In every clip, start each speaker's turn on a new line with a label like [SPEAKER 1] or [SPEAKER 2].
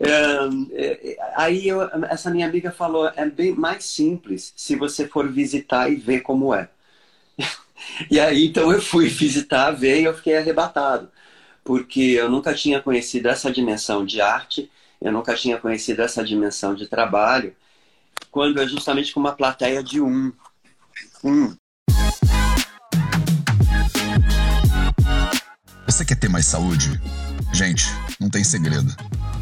[SPEAKER 1] é, aí eu, essa minha amiga falou, é bem mais simples se você for visitar e ver como é. E aí então eu fui visitar, ver e eu fiquei arrebatado, porque eu nunca tinha conhecido essa dimensão de arte, eu nunca tinha conhecido essa dimensão de trabalho, quando é justamente com uma plateia de um. Um.
[SPEAKER 2] Você quer ter mais saúde? Gente, não tem segredo.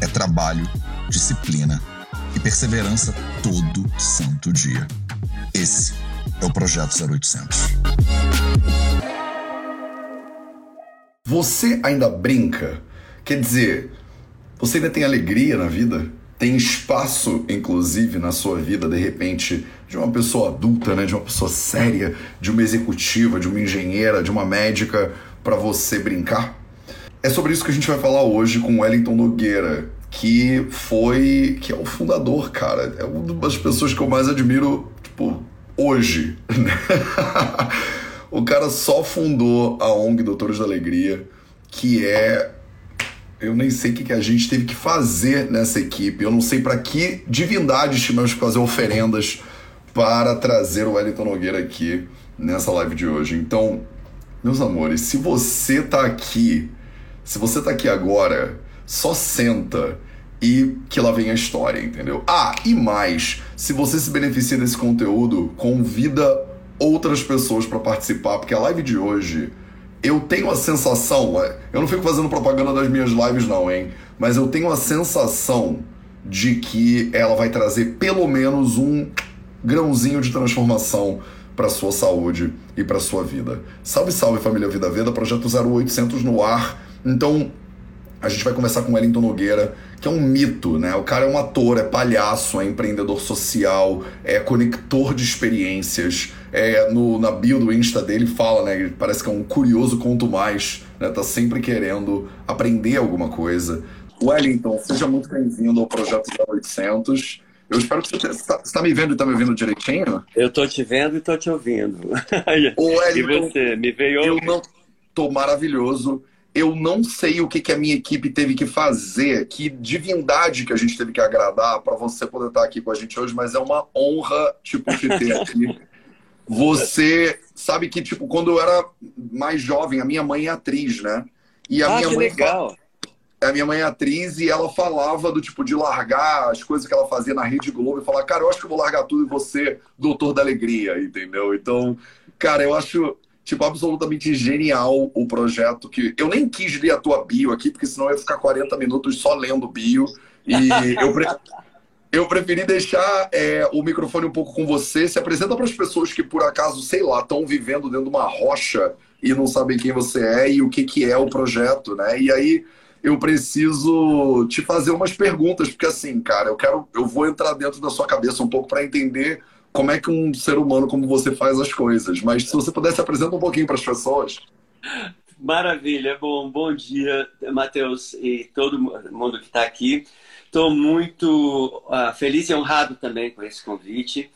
[SPEAKER 2] É trabalho, disciplina e perseverança todo santo dia. Esse é o Projeto 0800. Você ainda brinca? Quer dizer, você ainda tem alegria na vida? Tem espaço, inclusive, na sua vida, de repente, de uma pessoa adulta, né? de uma pessoa séria, de uma executiva, de uma engenheira, de uma médica, para você brincar? É sobre isso que a gente vai falar hoje com Wellington Nogueira, que foi. que é o fundador, cara. É uma das pessoas que eu mais admiro, tipo, hoje. o cara só fundou a ONG Doutores da Alegria, que é. Eu nem sei o que a gente teve que fazer nessa equipe. Eu não sei para que divindades tivemos que fazer oferendas para trazer o Wellington Nogueira aqui nessa live de hoje. Então, meus amores, se você tá aqui, se você tá aqui agora, só senta e que lá vem a história, entendeu? Ah, e mais, se você se beneficia desse conteúdo, convida outras pessoas para participar, porque a live de hoje eu tenho a sensação, é, eu não fico fazendo propaganda das minhas lives não, hein, mas eu tenho a sensação de que ela vai trazer pelo menos um grãozinho de transformação para sua saúde e para sua vida. Salve, salve família Vida Veda, projeto 0800 no ar. Então, a gente vai conversar com o Wellington Nogueira, que é um mito, né? O cara é um ator, é palhaço, é empreendedor social, é conector de experiências. É, no, na bio do Insta dele fala, né? Parece que é um curioso quanto mais, né? Tá sempre querendo aprender alguma coisa. Wellington, seja muito bem-vindo ao Projeto 0800. Eu espero que você está tá me vendo e está me ouvindo direitinho.
[SPEAKER 1] Eu estou te vendo e estou te ouvindo.
[SPEAKER 2] Wellington, e você, me veio... Eu não... Tô maravilhoso eu não sei o que, que a minha equipe teve que fazer, que divindade que a gente teve que agradar para você poder estar aqui com a gente hoje, mas é uma honra, tipo, te ter aqui. Você sabe que, tipo, quando eu era mais jovem, a minha mãe é atriz, né?
[SPEAKER 1] E a ah, minha
[SPEAKER 2] que
[SPEAKER 1] mãe legal.
[SPEAKER 2] A minha mãe é atriz e ela falava do tipo de largar as coisas que ela fazia na Rede Globo e falar, cara, eu acho que eu vou largar tudo e você, doutor da alegria, entendeu? Então, cara, eu acho tipo, absolutamente genial o projeto que eu nem quis ler a tua bio aqui, porque senão eu ia ficar 40 minutos só lendo bio. E eu, pre... eu preferi deixar é, o microfone um pouco com você. Se apresenta para as pessoas que, por acaso, sei lá, estão vivendo dentro de uma rocha e não sabem quem você é e o que, que é o projeto, né? E aí eu preciso te fazer umas perguntas, porque assim, cara, eu quero, eu vou entrar dentro da sua cabeça um pouco para entender como é que um ser humano como você faz as coisas. Mas se você pudesse apresentar um pouquinho para as pessoas.
[SPEAKER 1] Maravilha, bom, bom dia, Matheus e todo mundo que está aqui. Estou muito uh, feliz e honrado também com esse convite,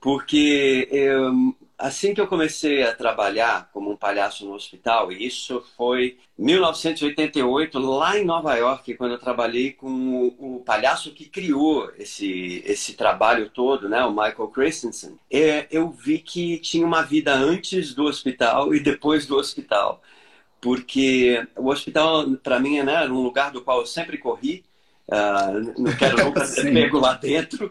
[SPEAKER 1] porque eu, assim que eu comecei a trabalhar como um palhaço no hospital, isso foi 1988, lá em Nova York, quando eu trabalhei com o palhaço que criou esse, esse trabalho todo, né, o Michael Christensen, é, eu vi que tinha uma vida antes do hospital e depois do hospital. Porque o hospital, para mim, né, era um lugar do qual eu sempre corri, uh, não quero nunca ser pego lá dentro.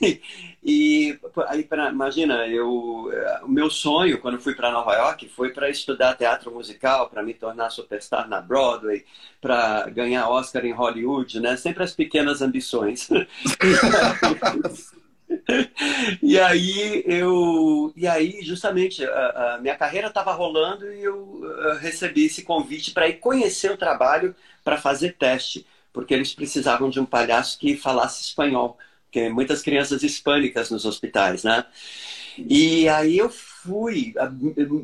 [SPEAKER 1] E aí, pra, imagina, eu, eh, o meu sonho quando fui para Nova York foi para estudar teatro musical, para me tornar superstar na Broadway, para ganhar Oscar em Hollywood, né? Sempre as pequenas ambições. e aí eu e aí justamente a, a minha carreira estava rolando e eu, eu recebi esse convite para ir conhecer o trabalho para fazer teste porque eles precisavam de um palhaço que falasse espanhol porque muitas crianças hispânicas nos hospitais, né? E aí eu fui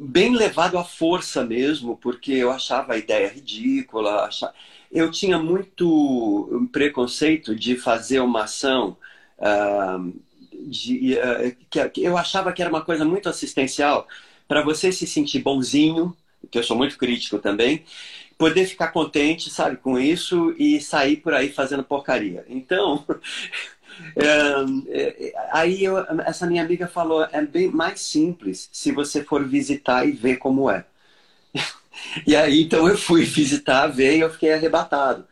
[SPEAKER 1] bem levado à força mesmo, porque eu achava a ideia ridícula. Achava... Eu tinha muito preconceito de fazer uma ação uh, de, uh, que, eu achava que era uma coisa muito assistencial para você se sentir bonzinho, que eu sou muito crítico também, poder ficar contente, sabe, com isso e sair por aí fazendo porcaria. Então, é, é, aí eu, essa minha amiga falou, é bem mais simples se você for visitar e ver como é. E aí, então eu fui visitar, ver e eu fiquei arrebatado,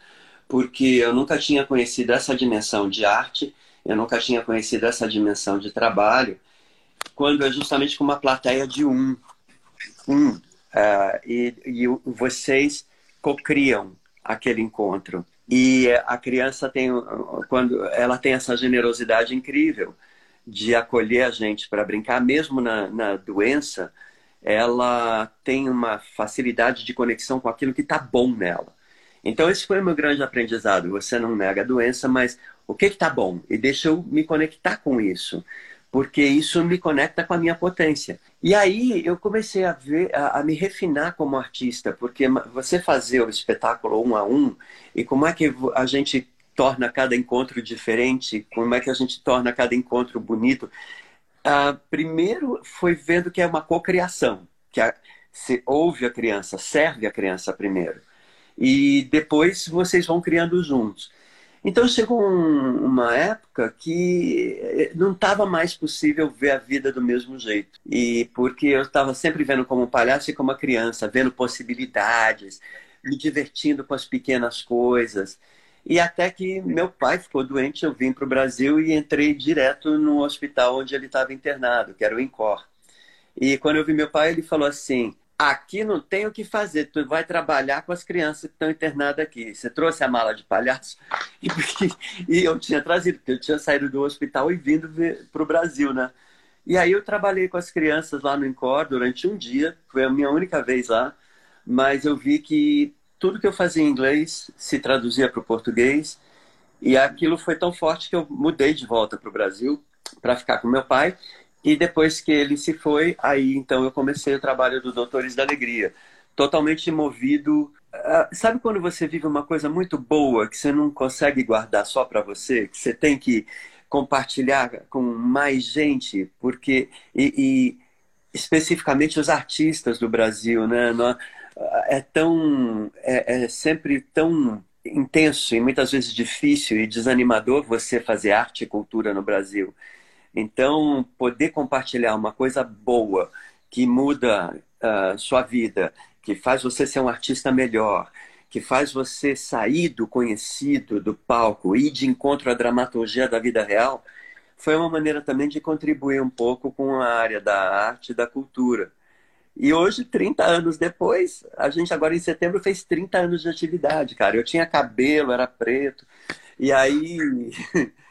[SPEAKER 1] porque eu nunca tinha conhecido essa dimensão de arte, eu nunca tinha conhecido essa dimensão de trabalho, quando é justamente com uma plateia de um. um uh, e, e vocês cocriam aquele encontro. E a criança tem, quando ela tem essa generosidade incrível de acolher a gente para brincar, mesmo na, na, doença, ela tem uma facilidade de conexão com aquilo que está bom nela. Então, esse foi o meu grande aprendizado. Você não nega a doença, mas o que está bom? E deixa eu me conectar com isso porque isso me conecta com a minha potência. E aí eu comecei a ver, a, a, me refinar como artista, porque você fazer o espetáculo um a um e como é que a gente torna cada encontro diferente, como é que a gente torna cada encontro bonito. Uh, primeiro foi vendo que é uma cocriação, que a, se ouve a criança, serve a criança primeiro. E depois vocês vão criando juntos. Então chegou um, uma época que eh, não estava mais possível ver a vida do mesmo jeito. E porque eu estava sempre vendo como um palhaço e como uma criança, vendo possibilidades, me divertindo com as pequenas coisas. E até que meu pai ficou doente, eu vim para o Brasil e entrei direto no hospital onde ele estava internado, que era o INCOR. E quando eu vi meu pai, ele falou assim: Aqui não tem o que fazer, tu vai trabalhar com as crianças que estão internadas aqui. Você trouxe a mala de palhaço? E, e eu tinha trazido, porque eu tinha saído do hospital e vindo para o Brasil, né? E aí eu trabalhei com as crianças lá no Incor durante um dia, foi a minha única vez lá, mas eu vi que tudo que eu fazia em inglês se traduzia para o português, e aquilo foi tão forte que eu mudei de volta para o Brasil para ficar com meu pai e depois que ele se foi, aí então eu comecei o trabalho do Doutores da Alegria. Totalmente movido. Uh, sabe quando você vive uma coisa muito boa que você não consegue guardar só para você? Que você tem que compartilhar com mais gente? Porque. E, e especificamente os artistas do Brasil, né? É tão. É, é sempre tão intenso e muitas vezes difícil e desanimador você fazer arte e cultura no Brasil. Então, poder compartilhar uma coisa boa que muda uh, sua vida, que faz você ser um artista melhor, que faz você sair do conhecido, do palco, ir de encontro à dramaturgia da vida real, foi uma maneira também de contribuir um pouco com a área da arte e da cultura. E hoje, 30 anos depois, a gente agora em setembro fez 30 anos de atividade, cara. Eu tinha cabelo, era preto. E aí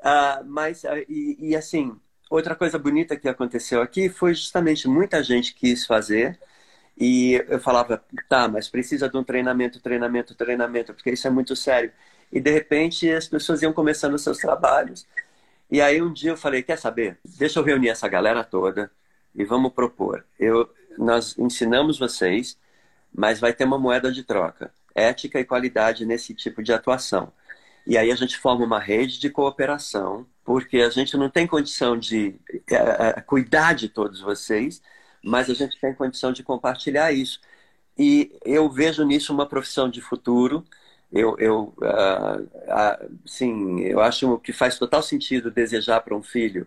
[SPEAKER 1] Uh, mas, uh, e, e, assim, outra coisa bonita que aconteceu aqui foi justamente muita gente quis fazer e eu falava, tá, mas precisa de um treinamento, treinamento, treinamento, porque isso é muito sério. E de repente as pessoas iam começando os seus trabalhos. E aí um dia eu falei, quer saber? Deixa eu reunir essa galera toda e vamos propor. Eu, nós ensinamos vocês, mas vai ter uma moeda de troca, ética e qualidade nesse tipo de atuação. E aí a gente forma uma rede de cooperação, porque a gente não tem condição de uh, cuidar de todos vocês, mas a gente tem condição de compartilhar isso. E eu vejo nisso uma profissão de futuro. Eu, eu, uh, uh, sim, eu acho que faz total sentido desejar para um filho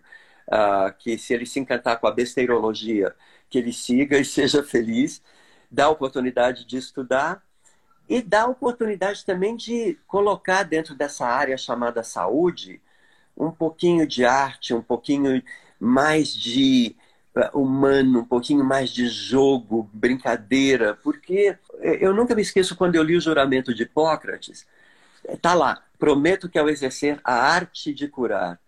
[SPEAKER 1] que, se ele se encantar com a besteirologia, que ele siga e seja feliz, dá a oportunidade de estudar e dá oportunidade também de colocar dentro dessa área chamada saúde um pouquinho de arte, um pouquinho mais de uh, humano, um pouquinho mais de jogo, brincadeira, porque eu nunca me esqueço quando eu li o juramento de Hipócrates, tá lá, prometo que ao exercer a arte de curar.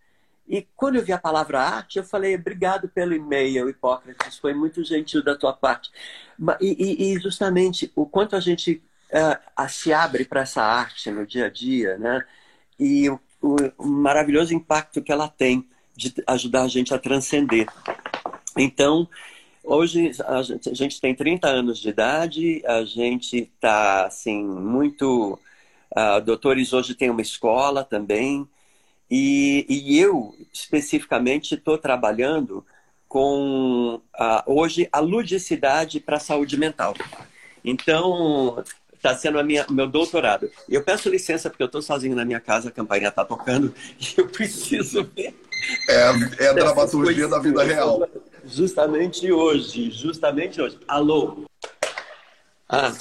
[SPEAKER 1] E quando eu vi a palavra arte, eu falei, obrigado pelo e-mail, Hipócrates, foi muito gentil da tua parte. E, e, e justamente o quanto a gente se abre para essa arte no dia a dia, né? E o, o, o maravilhoso impacto que ela tem de ajudar a gente a transcender. Então, Hoje a gente, a gente, tem 30 anos de idade, a gente está assim muito. Uh, doutores hoje tem uma escola também, e, e eu especificamente estou trabalhando com uh, hoje a ludicidade para a saúde mental. Então Está sendo a minha, meu doutorado. Eu peço licença porque eu estou sozinho na minha casa, a campainha está tocando e eu preciso ver.
[SPEAKER 2] É, é a dramaturgia da vida real.
[SPEAKER 1] Justamente hoje, justamente hoje. Alô? Ah.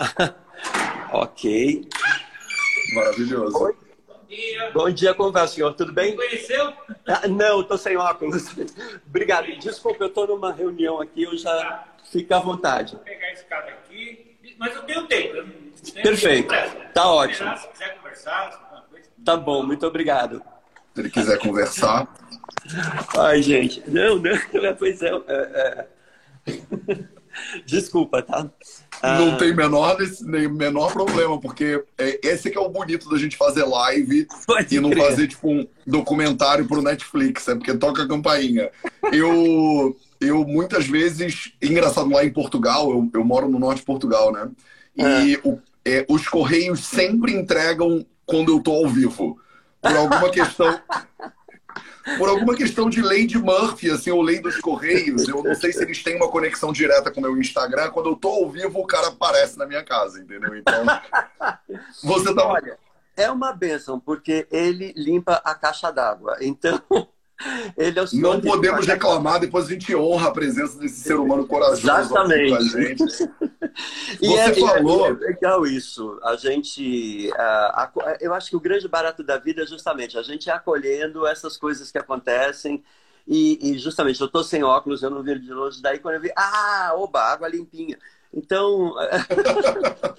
[SPEAKER 1] ok.
[SPEAKER 2] Maravilhoso. Oi?
[SPEAKER 1] Dia. Bom dia, como vai, senhor? Tudo bem?
[SPEAKER 3] Me conheceu?
[SPEAKER 1] Ah, não, estou sem óculos. Obrigado. Desculpa, eu estou numa reunião aqui, eu já tá. fico à vontade.
[SPEAKER 3] Vou pegar esse cara aqui, mas eu tenho tempo. Eu
[SPEAKER 1] tenho Perfeito. Tá ótimo.
[SPEAKER 3] Se quiser conversar,
[SPEAKER 1] Tá bom, muito obrigado.
[SPEAKER 2] Se ele quiser conversar.
[SPEAKER 1] Ai, gente. Não, não, pois é. é, é. Desculpa, tá?
[SPEAKER 2] Não ah... tem menor, nem menor problema, porque é, esse que é o bonito da gente fazer live Pode e não crer. fazer tipo um documentário pro Netflix, é porque toca a campainha. Eu, eu muitas vezes, engraçado, lá em Portugal, eu, eu moro no norte de Portugal, né? E é. O, é, os correios sempre entregam quando eu tô ao vivo. Por alguma questão por alguma questão de lei de Murphy, assim, ou lei dos Correios. Eu não sei se eles têm uma conexão direta com o meu Instagram. Quando eu tô ao vivo, o cara aparece na minha casa, entendeu? Então,
[SPEAKER 1] você tá... Olha, é uma benção, porque ele limpa a caixa d'água. Então,
[SPEAKER 2] ele é o Não podemos reclamar, depois a gente honra a presença desse ser humano corajoso
[SPEAKER 1] Exatamente.
[SPEAKER 2] com a gente.
[SPEAKER 1] e Você é, falou. É legal isso. A gente. Uh, eu acho que o grande barato da vida é justamente a gente acolhendo essas coisas que acontecem. E, e justamente, eu estou sem óculos, eu não vi de longe. Daí, quando eu vi, ah, oba, água limpinha. Então.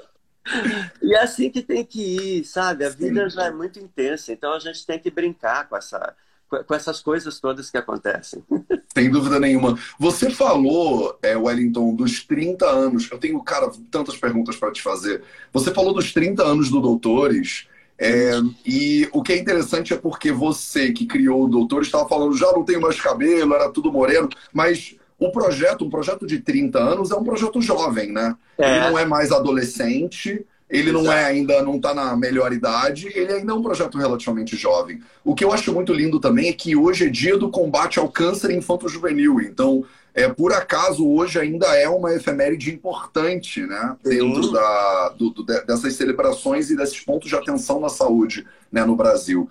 [SPEAKER 1] e é assim que tem que ir, sabe? A vida já é muito intensa, então a gente tem que brincar com essa com essas coisas todas que acontecem.
[SPEAKER 2] Sem dúvida nenhuma. Você falou, é, Wellington, dos 30 anos. Eu tenho, cara, tantas perguntas para te fazer. Você falou dos 30 anos do Doutores. É, e o que é interessante é porque você que criou o Doutores estava falando, já não tenho mais cabelo, era tudo moreno, mas o projeto, um projeto de 30 anos, é um projeto jovem, né? É. Ele não é mais adolescente. Ele Exato. não é ainda, não está na melhor idade, ele ainda é um projeto relativamente jovem. O que eu acho muito lindo também é que hoje é dia do combate ao câncer infanto-juvenil. Então, é, por acaso, hoje ainda é uma efeméride importante, né? Dentro da, do, do, dessas celebrações e desses pontos de atenção na saúde né, no Brasil.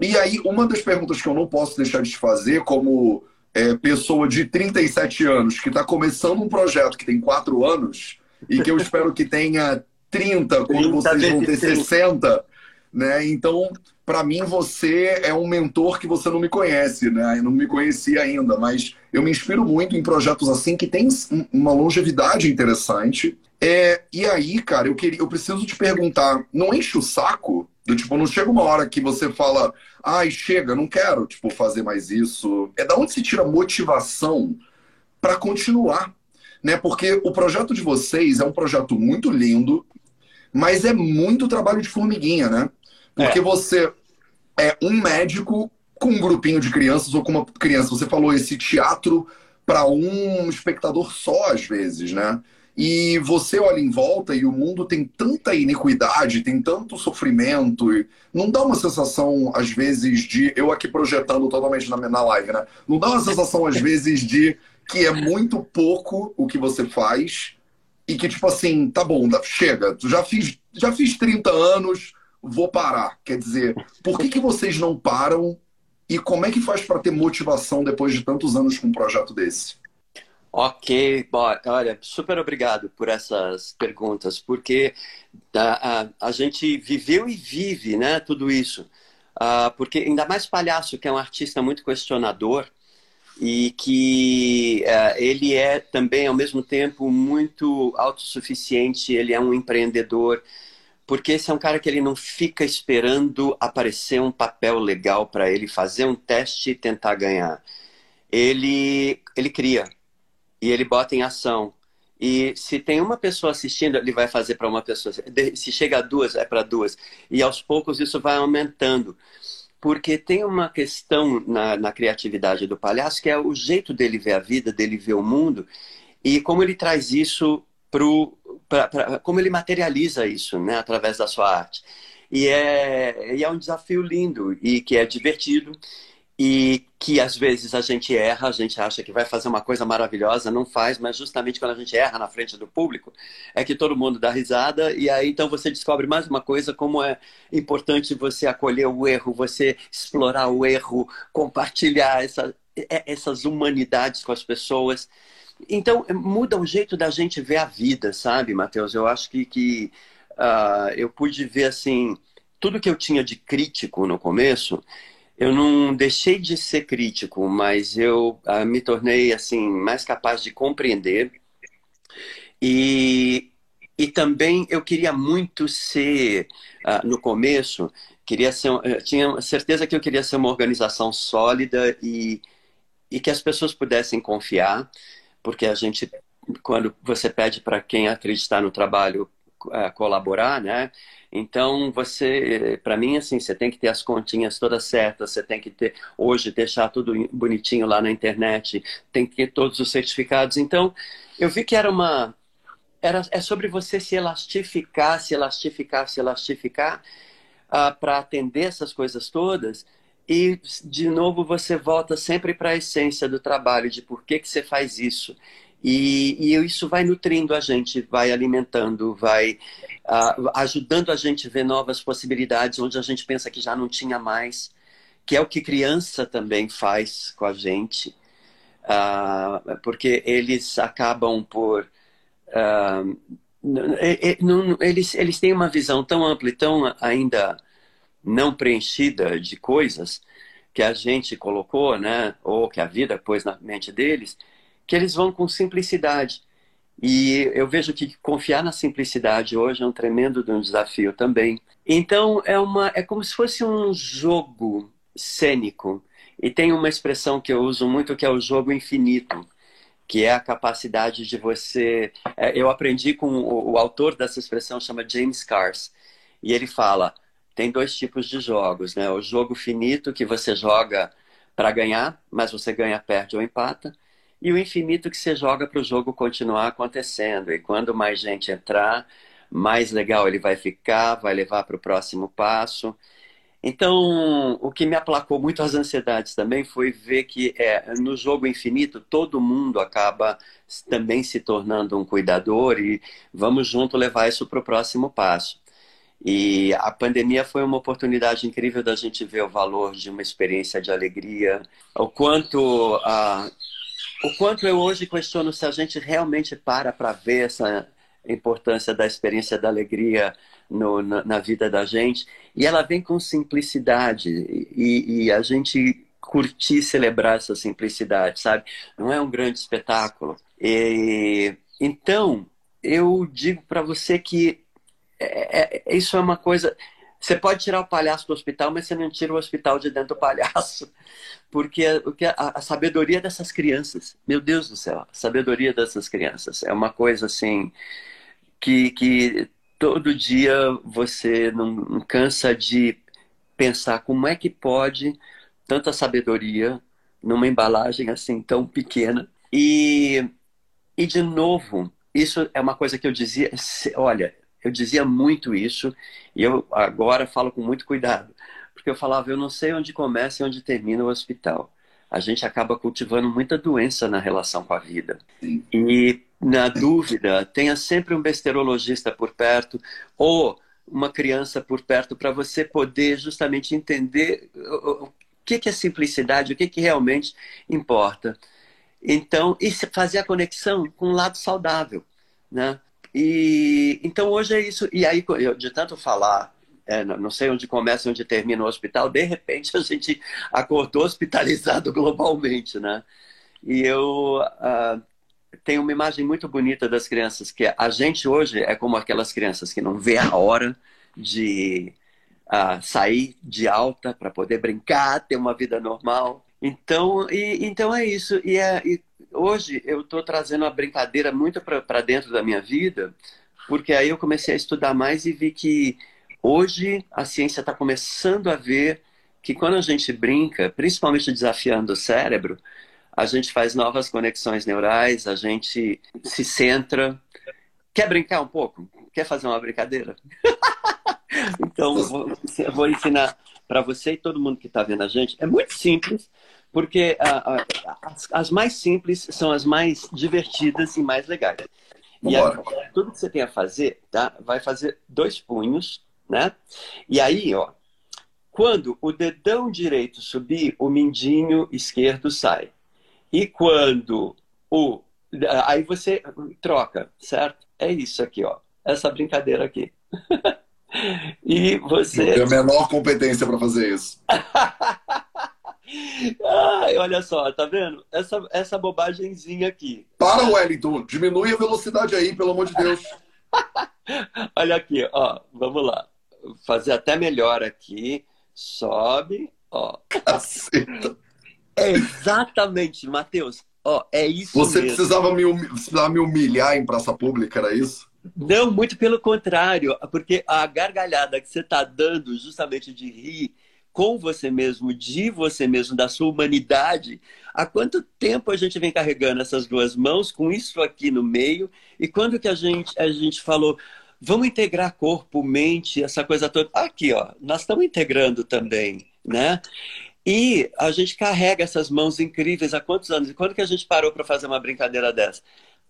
[SPEAKER 2] E aí, uma das perguntas que eu não posso deixar de te fazer, como é, pessoa de 37 anos, que está começando um projeto que tem 4 anos, e que eu espero que tenha 30, quando vocês vão ter 60, né? Então, para mim, você é um mentor que você não me conhece, né? Eu não me conhecia ainda, mas eu me inspiro muito em projetos assim que tem uma longevidade interessante. É, e aí, cara, eu, queria, eu preciso te perguntar, não enche o saco? Do tipo, não chega uma hora que você fala, ai, chega, não quero, tipo, fazer mais isso. É da onde se tira motivação para continuar, né? Porque o projeto de vocês é um projeto muito lindo, mas é muito trabalho de formiguinha, né? Porque é. você é um médico com um grupinho de crianças ou com uma criança. Você falou esse teatro para um espectador só, às vezes, né? E você olha em volta e o mundo tem tanta iniquidade, tem tanto sofrimento. E não dá uma sensação, às vezes, de. Eu aqui projetando totalmente na, na live, né? Não dá uma sensação, às vezes, de que é muito pouco o que você faz e que, tipo assim, tá bom, chega, já fiz, já fiz 30 anos, vou parar. Quer dizer, por que, que vocês não param e como é que faz para ter motivação depois de tantos anos com um projeto desse?
[SPEAKER 1] Ok, bom, olha, super obrigado por essas perguntas, porque a, a, a gente viveu e vive né, tudo isso. Uh, porque ainda mais Palhaço, que é um artista muito questionador, e que uh, ele é também, ao mesmo tempo, muito autossuficiente, ele é um empreendedor, porque esse é um cara que ele não fica esperando aparecer um papel legal para ele fazer um teste e tentar ganhar. Ele, ele cria e ele bota em ação. E se tem uma pessoa assistindo, ele vai fazer para uma pessoa. Se chega a duas, é para duas. E aos poucos isso vai aumentando porque tem uma questão na, na, criatividade do palhaço que é o jeito dele ver a vida, dele ver o mundo e como ele traz isso pro, pra, pra, como ele materializa isso, né, através da sua arte. E é, e é um desafio lindo e que é divertido e que às vezes a gente erra, a gente acha que vai fazer uma coisa maravilhosa, não faz, mas justamente quando a gente erra na frente do público, é que todo mundo dá risada, e aí então você descobre mais uma coisa, como é importante você acolher o erro, você explorar o erro, compartilhar essa, é, essas humanidades com as pessoas. Então, muda o jeito da gente ver a vida, sabe, Matheus? Eu acho que, que uh, eu pude ver, assim, tudo que eu tinha de crítico no começo, eu não deixei de ser crítico, mas eu uh, me tornei assim mais capaz de compreender. E, e também eu queria muito ser uh, no começo queria ser tinha certeza que eu queria ser uma organização sólida e, e que as pessoas pudessem confiar porque a gente quando você pede para quem acreditar no trabalho uh, colaborar né então, você, para mim, assim, você tem que ter as continhas todas certas, você tem que ter, hoje, deixar tudo bonitinho lá na internet, tem que ter todos os certificados. Então, eu vi que era uma. Era, é sobre você se elastificar, se elastificar, se elastificar, uh, para atender essas coisas todas. E, de novo, você volta sempre para a essência do trabalho, de por que, que você faz isso. E, e isso vai nutrindo a gente, vai alimentando, vai uh, ajudando a gente a ver novas possibilidades onde a gente pensa que já não tinha mais, que é o que criança também faz com a gente, uh, porque eles acabam por. Uh, eles, eles têm uma visão tão ampla e tão ainda não preenchida de coisas que a gente colocou, né, ou que a vida pôs na mente deles, que eles vão com simplicidade. E eu vejo que confiar na simplicidade hoje é um tremendo desafio também. Então é uma é como se fosse um jogo cênico. E tem uma expressão que eu uso muito que é o jogo infinito, que é a capacidade de você. É, eu aprendi com o, o autor dessa expressão chama James Cars e ele fala tem dois tipos de jogos, né? O jogo finito que você joga para ganhar, mas você ganha, perde ou empata e o infinito que você joga para o jogo continuar acontecendo. E quando mais gente entrar, mais legal ele vai ficar, vai levar para o próximo passo. Então, o que me aplacou muito as ansiedades também foi ver que é, no jogo infinito todo mundo acaba também se tornando um cuidador e vamos junto levar isso para o próximo passo. E a pandemia foi uma oportunidade incrível da gente ver o valor de uma experiência de alegria, o quanto a o quanto eu hoje questiono se a gente realmente para para ver essa importância da experiência da alegria no, na, na, vida da gente. E ela vem com simplicidade. E, e a gente curtir celebrar essa simplicidade, sabe? Não é um grande espetáculo. E, então, eu digo para você que é, é, isso é uma coisa. Você pode tirar o palhaço do hospital, mas você não tira o hospital de dentro do palhaço. Porque a, a, a sabedoria dessas crianças, meu Deus do céu, a sabedoria dessas crianças é uma coisa assim que, que todo dia você não, não cansa de pensar como é que pode tanta sabedoria numa embalagem assim tão pequena. E, e de novo, isso é uma coisa que eu dizia, olha, eu dizia muito isso e eu agora falo com muito cuidado, porque eu falava, eu não sei onde começa e onde termina o hospital. A gente acaba cultivando muita doença na relação com a vida. E na dúvida, tenha sempre um besterologista por perto ou uma criança por perto para você poder justamente entender o que, que é simplicidade, o que, que realmente importa. Então, e fazer a conexão com o lado saudável, né? E então hoje é isso. E aí, de tanto falar, é, não sei onde começa e onde termina o hospital, de repente a gente acordou hospitalizado globalmente, né? E eu uh, tenho uma imagem muito bonita das crianças, que a gente hoje é como aquelas crianças que não vê a hora de uh, sair de alta para poder brincar, ter uma vida normal. Então, e, então é isso. E, é, e hoje eu estou trazendo a brincadeira muito para dentro da minha vida, porque aí eu comecei a estudar mais e vi que hoje a ciência está começando a ver que quando a gente brinca, principalmente desafiando o cérebro, a gente faz novas conexões neurais, a gente se centra. Quer brincar um pouco? Quer fazer uma brincadeira? então, vou, vou ensinar para você e todo mundo que está vendo a gente, é muito simples, porque uh, uh, as, as, mais simples são as mais divertidas e mais legais. E aí, tudo que você tem a fazer, tá? Vai fazer dois punhos, né? E aí, ó, quando o dedão direito subir, o mindinho esquerdo sai. E quando o. Aí você troca, certo? É isso aqui, ó. Essa brincadeira aqui. e você.
[SPEAKER 2] Eu tenho a menor competência para fazer isso.
[SPEAKER 1] Ai, olha só, tá vendo? Essa, essa bobagemzinha aqui.
[SPEAKER 2] Para, Wellington, diminui a velocidade aí, pelo amor de Deus.
[SPEAKER 1] olha aqui, ó, vamos lá. Fazer até melhor aqui. Sobe, ó. Caceta. É exatamente, Matheus. Ó, é isso
[SPEAKER 2] Você
[SPEAKER 1] mesmo.
[SPEAKER 2] precisava me, precisava me humilhar em praça pública, era isso?
[SPEAKER 1] Não, muito pelo contrário, porque a gargalhada que você está dando justamente de rir com você mesmo, de você mesmo, da sua humanidade. Há quanto tempo a gente vem carregando essas duas mãos com isso aqui no meio? E quando que a gente, a gente falou, vamos integrar corpo, mente, essa coisa toda? Aqui, ó, nós estamos integrando também, né? E a gente carrega essas mãos incríveis há quantos anos? E quando que a gente parou para fazer uma brincadeira dessa?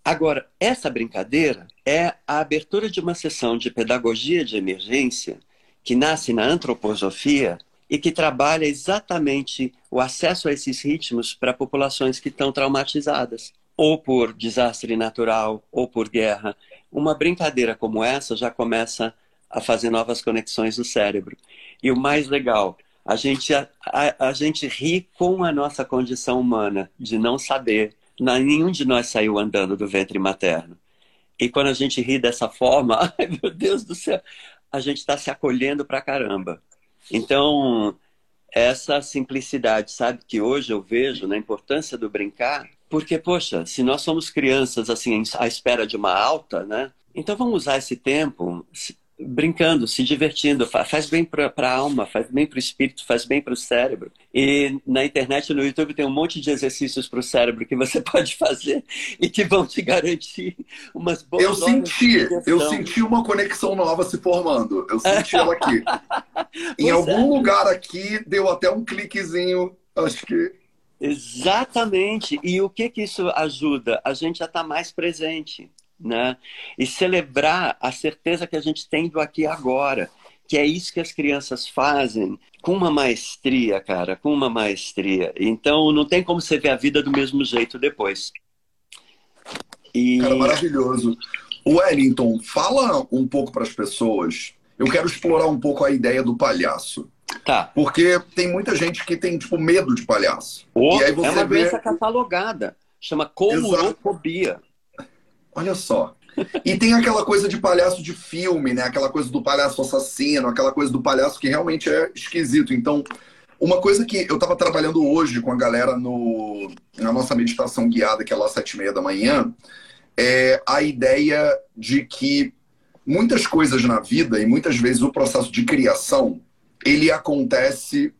[SPEAKER 1] Agora, essa brincadeira é a abertura de uma sessão de pedagogia de emergência que nasce na antroposofia e que trabalha exatamente o acesso a esses ritmos para populações que estão traumatizadas, ou por desastre natural, ou por guerra. Uma brincadeira como essa já começa a fazer novas conexões no cérebro. E o mais legal, a gente, a, a, a gente ri com a nossa condição humana de não saber. Nenhum de nós saiu andando do ventre materno. E quando a gente ri dessa forma, ai meu Deus do céu, a gente está se acolhendo pra caramba. Então, essa simplicidade, sabe, que hoje eu vejo na importância do brincar, porque, poxa, se nós somos crianças, assim, à espera de uma alta, né? Então vamos usar esse tempo brincando, se divertindo, faz bem para a alma, faz bem para o espírito, faz bem para o cérebro. E na internet, no YouTube, tem um monte de exercícios para o cérebro que você pode fazer e que vão te garantir umas boas
[SPEAKER 2] Eu senti, eu senti uma conexão nova se formando. Eu senti ela aqui. em algum é. lugar aqui deu até um cliquezinho, acho que
[SPEAKER 1] Exatamente. E o que que isso ajuda? A gente já está mais presente né? E celebrar a certeza que a gente tem do aqui e agora, que é isso que as crianças fazem com uma maestria, cara, com uma maestria. Então não tem como você ver a vida do mesmo jeito depois.
[SPEAKER 2] E... Cara, maravilhoso. Wellington, fala um pouco para as pessoas. Eu quero explorar um pouco a ideia do palhaço.
[SPEAKER 1] Tá.
[SPEAKER 2] Porque tem muita gente que tem, tipo, medo de palhaço.
[SPEAKER 1] Oh, é uma vê... doença catalogada. Chama colurofobia.
[SPEAKER 2] Olha só. E tem aquela coisa de palhaço de filme, né? Aquela coisa do palhaço assassino, aquela coisa do palhaço que realmente é esquisito. Então, uma coisa que eu estava trabalhando hoje com a galera no, na nossa meditação guiada, que é lá às sete e meia da manhã, é a ideia de que muitas coisas na vida e muitas vezes o processo de criação ele acontece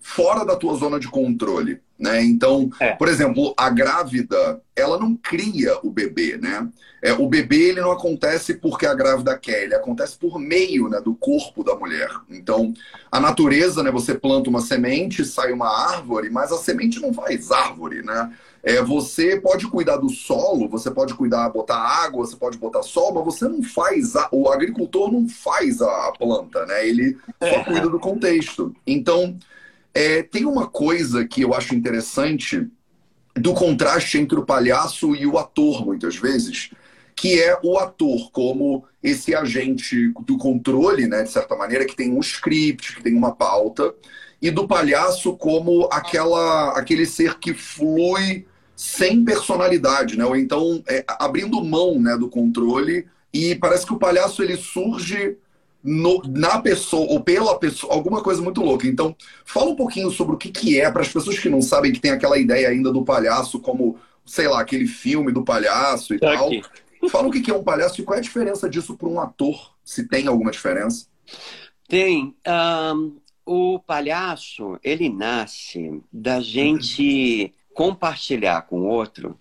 [SPEAKER 2] fora da tua zona de controle. Né? Então, é. por exemplo, a grávida, ela não cria o bebê, né? É, o bebê ele não acontece porque a grávida quer, ele acontece por meio né, do corpo da mulher. Então, a natureza, né? Você planta uma semente, sai uma árvore, mas a semente não faz árvore, né? É, você pode cuidar do solo, você pode cuidar, botar água, você pode botar sol, mas você não faz, a, o agricultor não faz a planta, né? Ele só é. cuida do contexto. Então, é, tem uma coisa que eu acho interessante do contraste entre o palhaço e o ator, muitas vezes, que é o ator como esse agente do controle, né, de certa maneira, que tem um script, que tem uma pauta, e do palhaço como aquela, aquele ser que flui sem personalidade, né? Ou então é, abrindo mão né, do controle. E parece que o palhaço ele surge no, na pessoa ou pela pessoa, alguma coisa muito louca. Então, fala um pouquinho sobre o que, que é, para as pessoas que não sabem, que tem aquela ideia ainda do palhaço como, sei lá, aquele filme do palhaço e tá tal. Aqui. Fala o que, que é um palhaço e qual é a diferença disso para um ator, se tem alguma diferença.
[SPEAKER 1] Tem. Um, o palhaço, ele nasce da gente compartilhar com o outro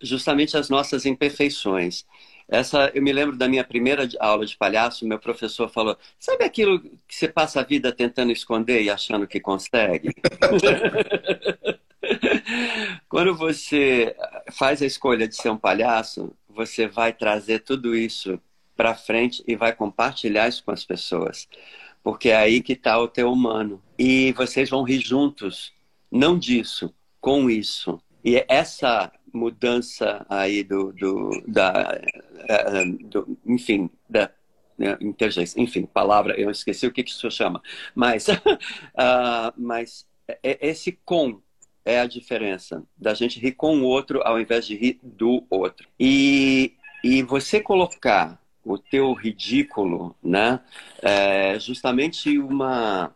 [SPEAKER 1] justamente as nossas imperfeições. Essa, eu me lembro da minha primeira aula de palhaço, meu professor falou: sabe aquilo que você passa a vida tentando esconder e achando que consegue? Quando você faz a escolha de ser um palhaço, você vai trazer tudo isso para frente e vai compartilhar isso com as pessoas. Porque é aí que está o teu humano. E vocês vão rir juntos, não disso, com isso. E essa mudança aí do, do da, eh, do, enfim, da né, inteligência, enfim, palavra, eu esqueci o que, que isso chama, mas, uh, mas é, é, esse com é a diferença da gente rir com o outro ao invés de rir do outro. E, e você colocar o teu ridículo, né, é justamente uma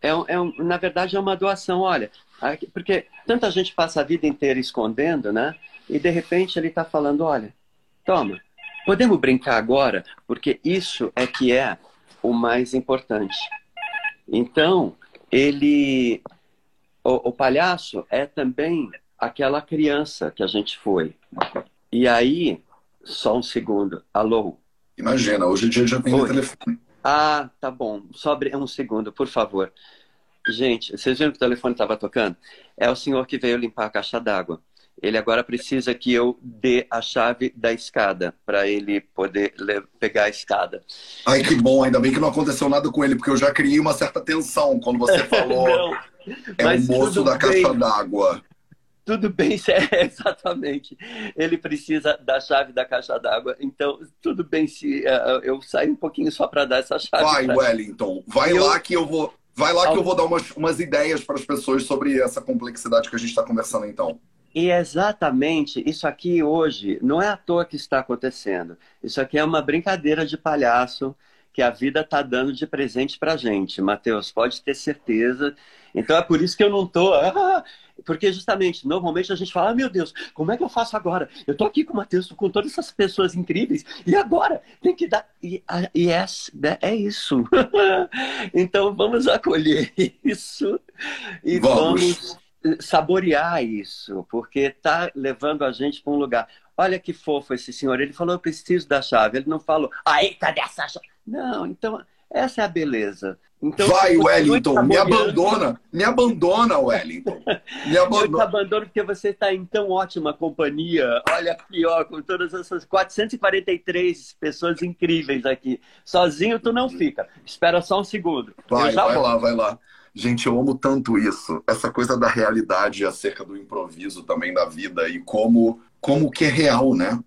[SPEAKER 1] é, é, na verdade é uma doação, olha, porque tanta gente passa a vida inteira escondendo, né? E de repente ele está falando, olha, toma, podemos brincar agora, porque isso é que é o mais importante. Então, ele, o, o palhaço é também aquela criança que a gente foi. E aí, só um segundo, alô.
[SPEAKER 2] Imagina, hoje em dia já tem telefone.
[SPEAKER 1] Ah, tá bom. Só um segundo, por favor. Gente, vocês viram que o telefone estava tocando? É o senhor que veio limpar a caixa d'água. Ele agora precisa que eu dê a chave da escada para ele poder pegar a escada.
[SPEAKER 2] Ai, que bom, ainda bem que não aconteceu nada com ele, porque eu já criei uma certa tensão quando você falou. é o moço da caixa d'água.
[SPEAKER 1] Tudo bem, é, exatamente. Ele precisa da chave da caixa d'água. Então, tudo bem se uh, eu sair um pouquinho só para dar essa chave.
[SPEAKER 2] Vai, pra... Wellington. Vai eu... lá que eu vou Vai lá que eu vou dar umas, umas ideias para as pessoas sobre essa complexidade que a gente está conversando então.
[SPEAKER 1] E exatamente isso aqui hoje não é à toa que está acontecendo. Isso aqui é uma brincadeira de palhaço que a vida está dando de presente para gente. Matheus, pode ter certeza. Então é por isso que eu não estou. Ah, porque justamente, normalmente a gente fala, ah, meu Deus, como é que eu faço agora? Eu estou aqui com o Matheus, com todas essas pessoas incríveis, e agora tem que dar. E, e é, é isso. então vamos acolher isso e vamos. vamos saborear isso, porque está levando a gente para um lugar. Olha que fofo esse senhor. Ele falou, eu preciso da chave. Ele não falou, aí, cadê essa chave? Não, então, essa é a beleza. Então,
[SPEAKER 2] Vai, Wellington, me abandona. Me abandona, Wellington. Me abandona. Eu
[SPEAKER 1] te abandono porque você está em tão ótima companhia. Olha aqui, ó, com todas essas 443 pessoas incríveis aqui. Sozinho tu não fica. Espera só um segundo.
[SPEAKER 2] Vai, vai lá, vai lá. Gente, eu amo tanto isso. Essa coisa da realidade acerca do improviso também da vida e como, como que é real, né?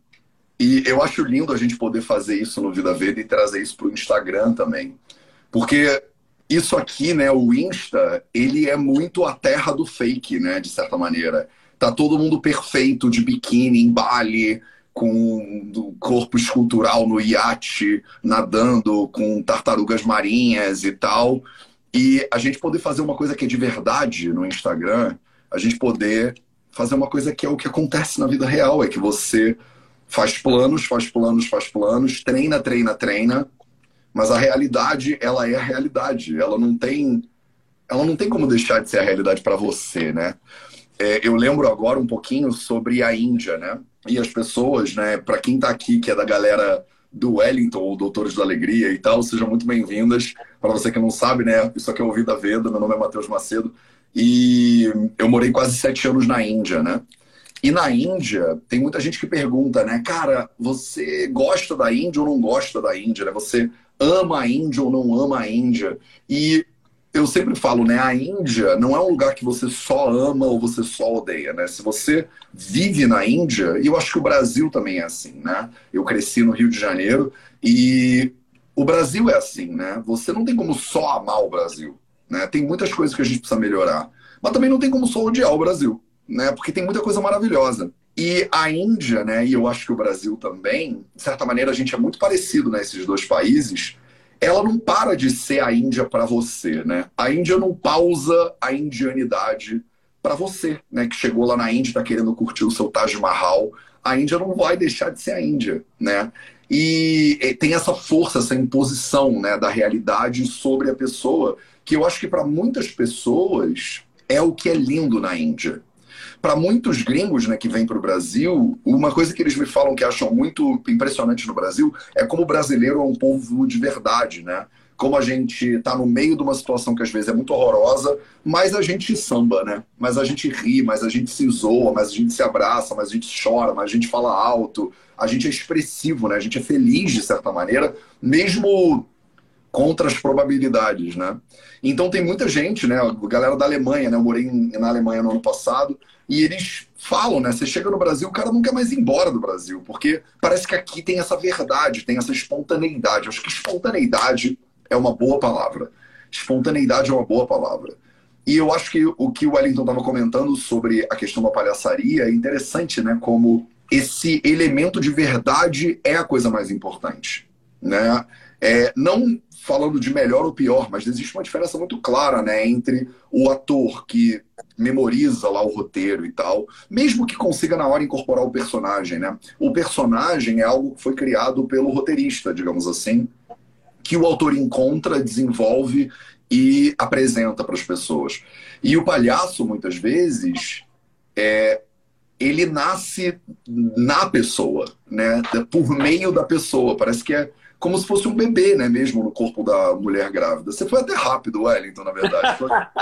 [SPEAKER 2] E eu acho lindo a gente poder fazer isso no Vida Verde e trazer isso para o Instagram também. Porque isso aqui, né, o Insta, ele é muito a terra do fake, né, de certa maneira. Tá todo mundo perfeito de biquíni em Bali, com o corpo escultural no iate, nadando com tartarugas marinhas e tal. E a gente poder fazer uma coisa que é de verdade no Instagram, a gente poder fazer uma coisa que é o que acontece na vida real, é que você faz planos, faz planos, faz planos, treina, treina, treina, mas a realidade, ela é a realidade. Ela não tem, ela não tem como deixar de ser a realidade para você, né? É, eu lembro agora um pouquinho sobre a Índia, né? E as pessoas, né? Para quem está aqui, que é da galera do Wellington, ou Doutores da Alegria e tal, sejam muito bem-vindas. Para você que não sabe, né? Isso aqui é o Vida Veda, meu nome é Matheus Macedo. E eu morei quase sete anos na Índia, né? E na Índia, tem muita gente que pergunta, né? Cara, você gosta da Índia ou não gosta da Índia? Né? Você ama a Índia ou não ama a Índia. E eu sempre falo, né? A Índia não é um lugar que você só ama ou você só odeia, né? Se você vive na Índia, e eu acho que o Brasil também é assim, né? Eu cresci no Rio de Janeiro e o Brasil é assim, né? Você não tem como só amar o Brasil, né? Tem muitas coisas que a gente precisa melhorar, mas também não tem como só odiar o Brasil, né? Porque tem muita coisa maravilhosa. E a Índia, né, e eu acho que o Brasil também, de certa maneira a gente é muito parecido nesses né, dois países, ela não para de ser a Índia para você, né? A Índia não pausa a indianidade para você, né, que chegou lá na Índia, está querendo curtir o seu Taj Mahal. A Índia não vai deixar de ser a Índia, né? E, e tem essa força, essa imposição, né, da realidade sobre a pessoa, que eu acho que para muitas pessoas é o que é lindo na Índia. Para muitos gringos né, que vêm para o Brasil, uma coisa que eles me falam que acham muito impressionante no Brasil é como o brasileiro é um povo de verdade, né? Como a gente está no meio de uma situação que às vezes é muito horrorosa, mas a gente samba, né? Mas a gente ri, mas a gente se zoa, mas a gente se abraça, mas a gente chora, mas a gente fala alto, a gente é expressivo, né? A gente é feliz de certa maneira, mesmo contra as probabilidades, né? Então tem muita gente, né? A galera da Alemanha, né? Eu morei na Alemanha no ano passado e eles falam, né? Você chega no Brasil, o cara quer mais ir embora do Brasil, porque parece que aqui tem essa verdade, tem essa espontaneidade. Eu acho que espontaneidade é uma boa palavra. Espontaneidade é uma boa palavra. E eu acho que o que o Wellington estava comentando sobre a questão da palhaçaria é interessante, né? Como esse elemento de verdade é a coisa mais importante, né? É, não falando de melhor ou pior, mas existe uma diferença muito clara né, entre o ator que memoriza lá o roteiro e tal, mesmo que consiga na hora incorporar o personagem. Né? O personagem é algo que foi criado pelo roteirista, digamos assim, que o autor encontra, desenvolve e apresenta para as pessoas. E o palhaço, muitas vezes, é, ele nasce na pessoa, né? por meio da pessoa. Parece que é como se fosse um bebê, né, mesmo no corpo da mulher grávida. Você foi até rápido, Wellington, na verdade.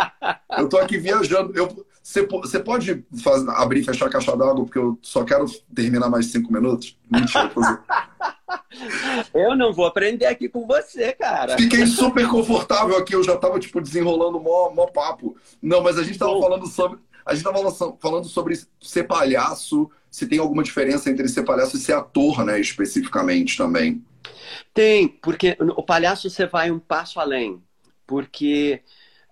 [SPEAKER 2] Eu tô aqui viajando. Eu, você, você pode fazer, abrir e fechar a caixa d'água, porque eu só quero terminar mais cinco minutos? Mentira.
[SPEAKER 1] Eu não vou aprender aqui com você, cara.
[SPEAKER 2] Fiquei super confortável aqui, eu já tava, tipo, desenrolando mó, mó papo. Não, mas a gente tava falando sobre. A gente tava falando sobre ser palhaço, se tem alguma diferença entre ser palhaço e ser ator, né, especificamente também.
[SPEAKER 1] Tem, porque o palhaço você vai um passo além. Porque,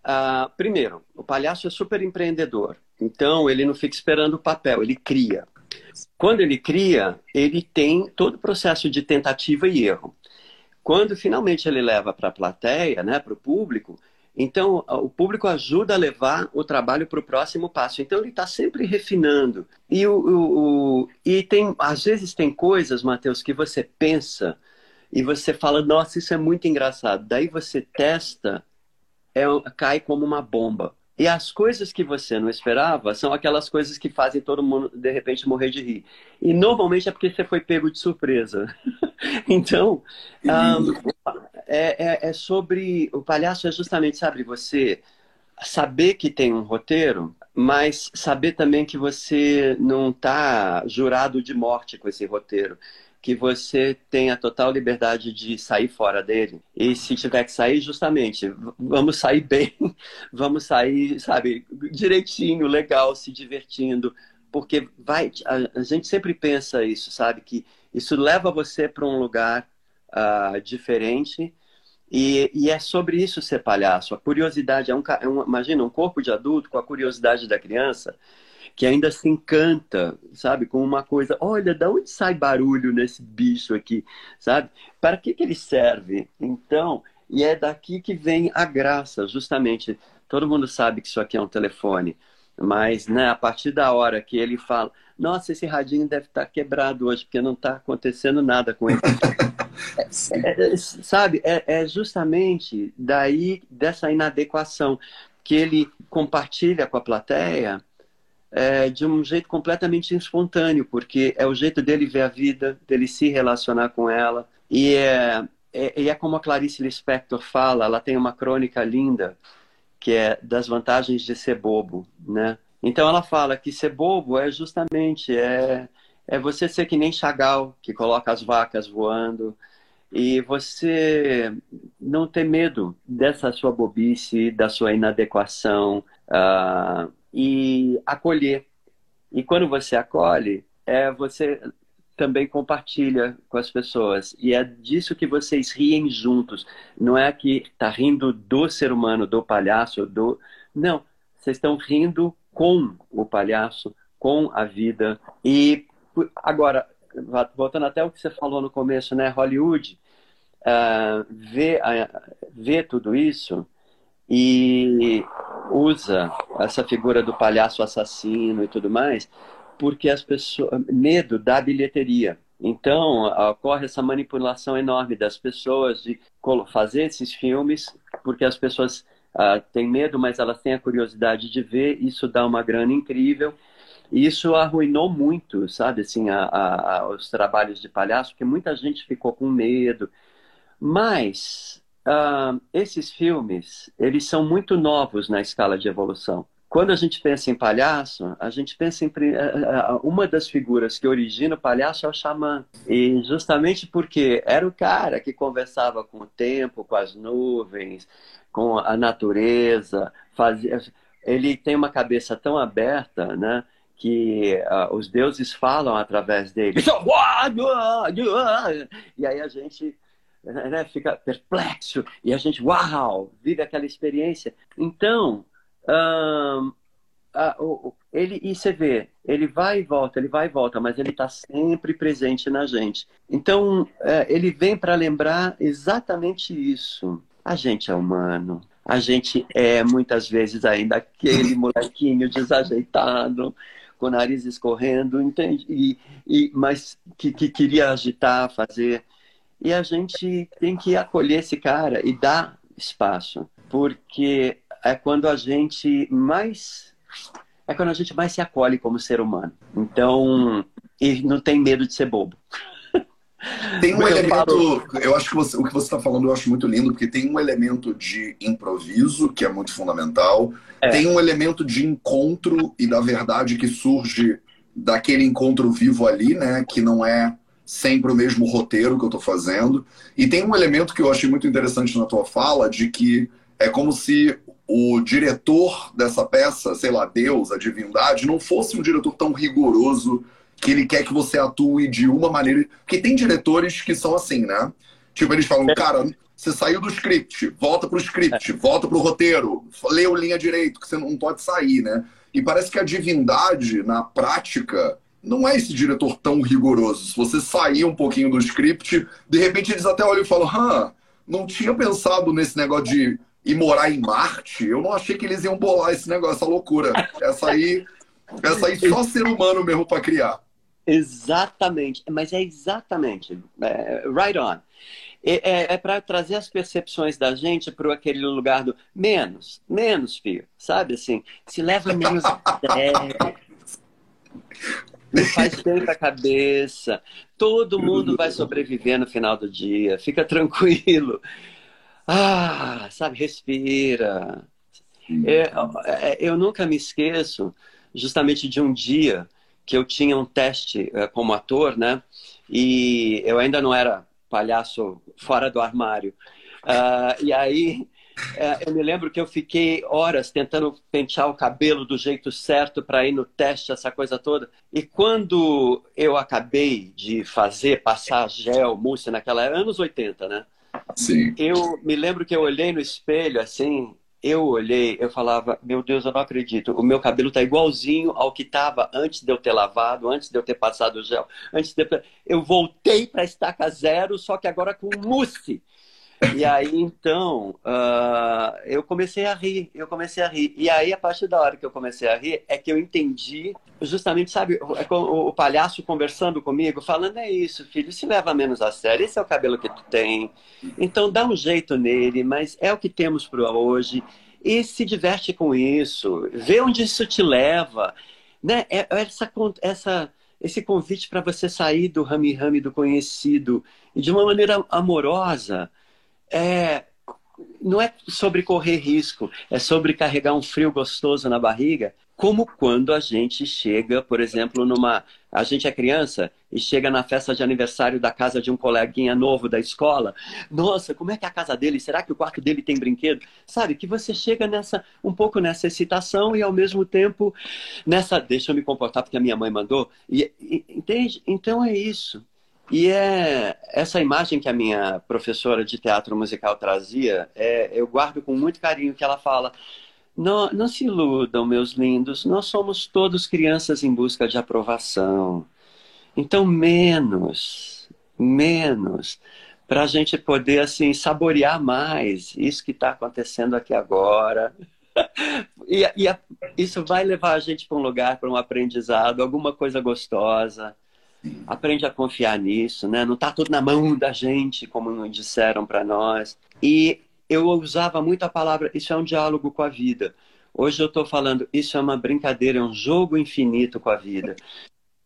[SPEAKER 1] uh, primeiro, o palhaço é super empreendedor. Então, ele não fica esperando o papel, ele cria. Quando ele cria, ele tem todo o processo de tentativa e erro. Quando finalmente ele leva para a plateia, né, para o público, então o público ajuda a levar o trabalho para o próximo passo. Então ele está sempre refinando. E, o, o, o, e tem, às vezes tem coisas, Matheus, que você pensa e você fala, nossa, isso é muito engraçado. Daí você testa, é, cai como uma bomba. E as coisas que você não esperava são aquelas coisas que fazem todo mundo, de repente, morrer de rir. E normalmente é porque você foi pego de surpresa. então, um, é, é, é, sobre. O palhaço é justamente, sabe, você saber que tem um roteiro, mas saber também que você não está jurado de morte com esse roteiro que você tenha total liberdade de sair fora dele. E se tiver que sair, justamente, vamos sair bem, vamos sair, sabe, direitinho, legal, se divertindo, porque vai, a, a gente sempre pensa isso, sabe, que isso leva você para um lugar uh, diferente. E, e, é sobre isso ser palhaço. A curiosidade é um, é um, imagina um corpo de adulto com a curiosidade da criança que ainda se encanta, sabe, com uma coisa, olha, da onde sai barulho nesse bicho aqui, sabe? Para que, que ele serve? Então, e é daqui que vem a graça, justamente. Todo mundo sabe que isso aqui é um telefone, mas né, a partir da hora que ele fala, nossa, esse radinho deve estar quebrado hoje, porque não está acontecendo nada com ele. é, é, sabe, é, é justamente daí, dessa inadequação, que ele compartilha com a plateia é, de um jeito completamente espontâneo, porque é o jeito dele ver a vida, dele se relacionar com ela. E é, é, é como a Clarice Lispector fala, ela tem uma crônica linda, que é das vantagens de ser bobo, né? Então ela fala que ser bobo é justamente é, é você ser que nem Chagall, que coloca as vacas voando, e você não ter medo dessa sua bobice, da sua inadequação, uh, e acolher. E quando você acolhe, é, você também compartilha com as pessoas. E é disso que vocês riem juntos. Não é que está rindo do ser humano, do palhaço, do. Não. Vocês estão rindo com o palhaço, com a vida. E agora, voltando até o que você falou no começo, né? Hollywood uh, vê, uh, vê tudo isso e usa essa figura do palhaço assassino e tudo mais, porque as pessoas medo da bilheteria. Então ocorre essa manipulação enorme das pessoas de fazer esses filmes, porque as pessoas uh, têm medo, mas elas têm a curiosidade de ver. Isso dá uma grana incrível. isso arruinou muito, sabe, assim, a, a, a, os trabalhos de palhaço, porque muita gente ficou com medo. Mas uh, esses filmes, eles são muito novos na escala de evolução. Quando a gente pensa em palhaço, a gente pensa em uma das figuras que origina o palhaço é o xamã. E justamente porque era o cara que conversava com o tempo, com as nuvens, com a natureza, fazia ele tem uma cabeça tão aberta, né? que uh, os deuses falam através dele. E aí a gente né, fica perplexo e a gente, uau, vive aquela experiência. Então, um, uh, ele, e você vê, ele vai e volta, ele vai e volta, mas ele está sempre presente na gente. Então, uh, ele vem para lembrar exatamente isso. A gente é humano, a gente é muitas vezes ainda aquele molequinho desajeitado, com o nariz escorrendo, entende? E, e, mas que, que queria agitar, fazer. E a gente tem que acolher esse cara e dar espaço, porque é quando a gente mais é quando a gente mais se acolhe como ser humano. Então, e não tem medo de ser bobo.
[SPEAKER 2] Tem um eu elemento, falo... eu acho que você, o que você está falando eu acho muito lindo, porque tem um elemento de improviso, que é muito fundamental, é. tem um elemento de encontro e da verdade que surge daquele encontro vivo ali, né, que não é sempre o mesmo roteiro que eu estou fazendo, e tem um elemento que eu achei muito interessante na tua fala, de que é como se o diretor dessa peça, sei lá, Deus, a divindade, não fosse um diretor tão rigoroso que ele quer que você atue de uma maneira. Porque tem diretores que são assim, né? Tipo, eles falam, cara, você saiu do script, volta pro script, volta pro roteiro, leu linha direito, que você não pode sair, né? E parece que a divindade, na prática, não é esse diretor tão rigoroso. Se você sair um pouquinho do script, de repente eles até olham e falam, hã, não tinha pensado nesse negócio de ir morar em Marte. Eu não achei que eles iam bolar esse negócio, essa loucura. Essa aí, essa aí só ser humano mesmo para criar.
[SPEAKER 1] Exatamente, mas é exatamente, é, right on. É, é, é para trazer as percepções da gente para aquele lugar do menos, menos, filho, sabe assim? Se leva menos a sério. Faz bem pra cabeça. Todo mundo vai sobreviver no final do dia. Fica tranquilo. Ah, sabe, respira. É, é, eu nunca me esqueço justamente de um dia que eu tinha um teste uh, como ator, né? E eu ainda não era palhaço fora do armário. Uh, e aí eu me lembro que eu fiquei horas tentando pentear o cabelo do jeito certo para ir no teste, essa coisa toda. E quando eu acabei de fazer, passar gel, mousse naquela era, anos 80, né?
[SPEAKER 2] Sim.
[SPEAKER 1] Eu me lembro que eu olhei no espelho assim eu olhei, eu falava, meu Deus, eu não acredito. O meu cabelo tá igualzinho ao que estava antes de eu ter lavado, antes de eu ter passado o gel, antes de eu... eu voltei para estaca zero, só que agora com mousse. E aí, então, uh, eu comecei a rir, eu comecei a rir. E aí, a partir da hora que eu comecei a rir, é que eu entendi, justamente, sabe, é o, o palhaço conversando comigo, falando, é isso, filho, se leva menos a sério, esse é o cabelo que tu tem. Então, dá um jeito nele, mas é o que temos para hoje. E se diverte com isso, vê onde isso te leva. Né? É, é essa, essa, esse convite para você sair do rame-rame do conhecido de uma maneira amorosa, é, não é sobre correr risco, é sobre carregar um frio gostoso na barriga, como quando a gente chega, por exemplo, numa. A gente é criança e chega na festa de aniversário da casa de um coleguinha novo da escola. Nossa, como é que é a casa dele? Será que o quarto dele tem brinquedo? Sabe, que você chega nessa, um pouco nessa excitação e ao mesmo tempo nessa. Deixa eu me comportar porque a minha mãe mandou. E, e, entende? Então é isso. E é essa imagem que a minha professora de teatro musical trazia, é, eu guardo com muito carinho que ela fala: não, não se iludam, meus lindos, nós somos todos crianças em busca de aprovação. Então, menos, menos, para a gente poder assim saborear mais isso que está acontecendo aqui agora. e, e a, isso vai levar a gente para um lugar, para um aprendizado, alguma coisa gostosa aprende a confiar nisso, né? Não está tudo na mão da gente, como disseram para nós. E eu usava muito a palavra, isso é um diálogo com a vida. Hoje eu estou falando, isso é uma brincadeira, é um jogo infinito com a vida.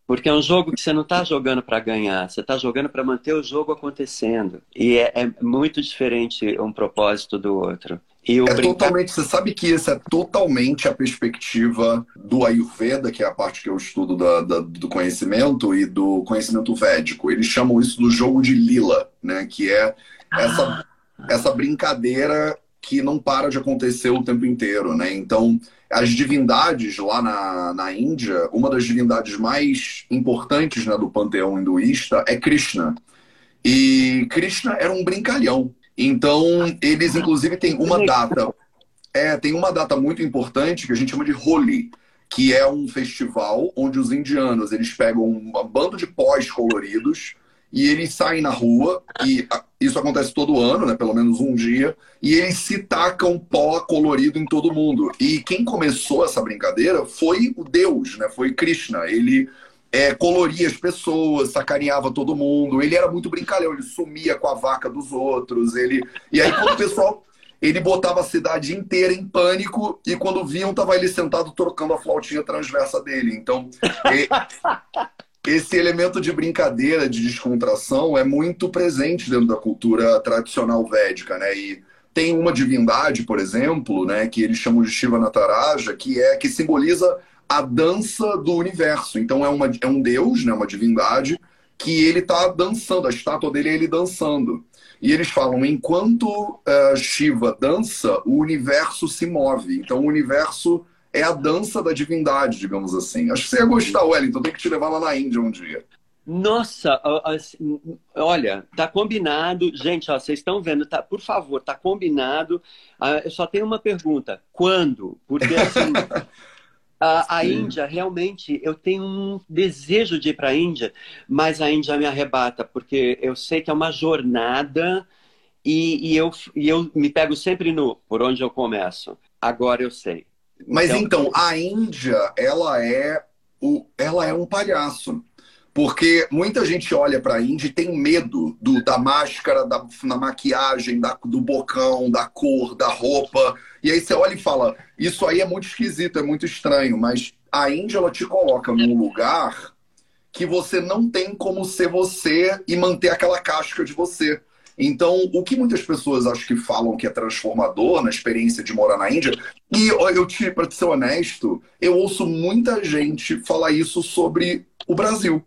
[SPEAKER 1] Porque é um jogo que você não está jogando para ganhar, você está jogando para manter o jogo acontecendo. E é, é, muito diferente um propósito do outro.
[SPEAKER 2] É brincar... totalmente, você sabe que essa é totalmente a perspectiva do Ayurveda, que é a parte que eu estudo da, da, do conhecimento e do conhecimento védico. Eles chamam isso do jogo de lila, né? Que é essa, ah. essa brincadeira que não para de acontecer o tempo inteiro, né? Então, as divindades lá na, na Índia, uma das divindades mais importantes né, do panteão hinduísta é Krishna. E Krishna era um brincalhão. Então, eles inclusive têm uma data. É, tem uma data muito importante que a gente chama de Holi, que é um festival onde os indianos eles pegam um bando de pós coloridos e eles saem na rua, e isso acontece todo ano, né, pelo menos um dia, e eles se tacam pó colorido em todo mundo. E quem começou essa brincadeira foi o Deus, né, foi Krishna. Ele é, coloria as pessoas, sacaneava todo mundo, ele era muito brincalhão, ele sumia com a vaca dos outros, ele... E aí quando o pessoal... Ele botava a cidade inteira em pânico e quando viam, tava ele sentado trocando a flautinha transversa dele. Então, esse elemento de brincadeira, de descontração, é muito presente dentro da cultura tradicional védica, né? E tem uma divindade, por exemplo, né, que eles chamam de Shiva Nataraja, que é que simboliza a dança do universo. Então é, uma, é um deus, né, uma divindade, que ele está dançando, a estátua dele é ele dançando. E eles falam, enquanto uh, Shiva dança, o universo se move. Então o universo é a dança da divindade, digamos assim. Acho que você ia gostar, Wellington. Tem que te levar lá na Índia um dia.
[SPEAKER 1] Nossa, olha, tá combinado. Gente, ó, vocês estão vendo, tá, por favor, tá combinado. Uh, eu só tenho uma pergunta: quando? Porque assim. A, a, Índia, realmente, eu tenho um desejo de ir para a Índia, mas a Índia me arrebata, porque eu sei que é uma jornada e, e, eu, e eu me pego sempre no por onde eu começo. Agora eu sei.
[SPEAKER 2] Mas então, então a Índia, ela é, o, ela é um palhaço. Porque muita gente olha para a Índia e tem medo do, da máscara, da, da maquiagem, da, do bocão, da cor, da roupa. E aí você olha e fala: Isso aí é muito esquisito, é muito estranho. Mas a Índia, ela te coloca num lugar que você não tem como ser você e manter aquela casca de você. Então, o que muitas pessoas acho que falam que é transformador na experiência de morar na Índia, e eu te, para ser honesto, eu ouço muita gente falar isso sobre o Brasil.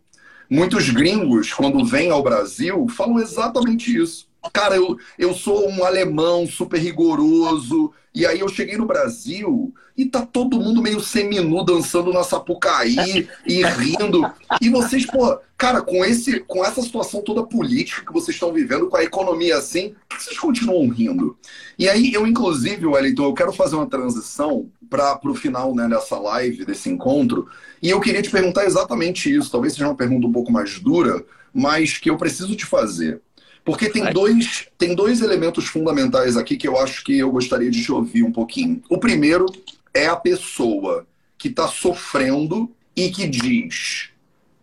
[SPEAKER 2] Muitos gringos, quando vêm ao Brasil, falam exatamente isso. Cara, eu, eu sou um alemão super rigoroso, e aí eu cheguei no Brasil e tá todo mundo meio seminu dançando na Sapucaí e rindo. E vocês, pô, cara, com, esse, com essa situação toda política que vocês estão vivendo, com a economia assim, vocês continuam rindo? E aí, eu, inclusive, Wellington, eu quero fazer uma transição para o final né, dessa live, desse encontro, e eu queria te perguntar exatamente isso. Talvez seja uma pergunta um pouco mais dura, mas que eu preciso te fazer. Porque tem dois, tem dois elementos fundamentais aqui que eu acho que eu gostaria de te ouvir um pouquinho. O primeiro é a pessoa que está sofrendo e que diz: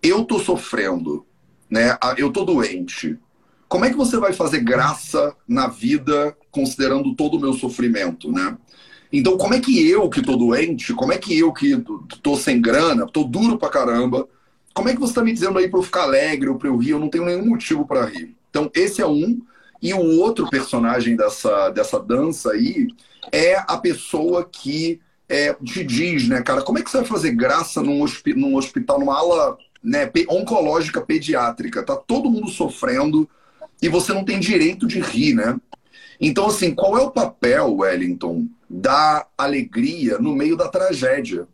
[SPEAKER 2] Eu estou sofrendo, né? eu estou doente. Como é que você vai fazer graça na vida considerando todo o meu sofrimento, né? Então, como é que eu que estou doente, como é que eu que estou sem grana, estou duro pra caramba, como é que você está me dizendo aí para eu ficar alegre ou para eu rir? Eu não tenho nenhum motivo para rir. Então, esse é um. E o outro personagem dessa, dessa dança aí é a pessoa que é, te diz, né, cara, como é que você vai fazer graça num, hospi num hospital, numa ala né, oncológica pediátrica? Tá todo mundo sofrendo e você não tem direito de rir, né? Então, assim, qual é o papel, Wellington, da alegria no meio da tragédia?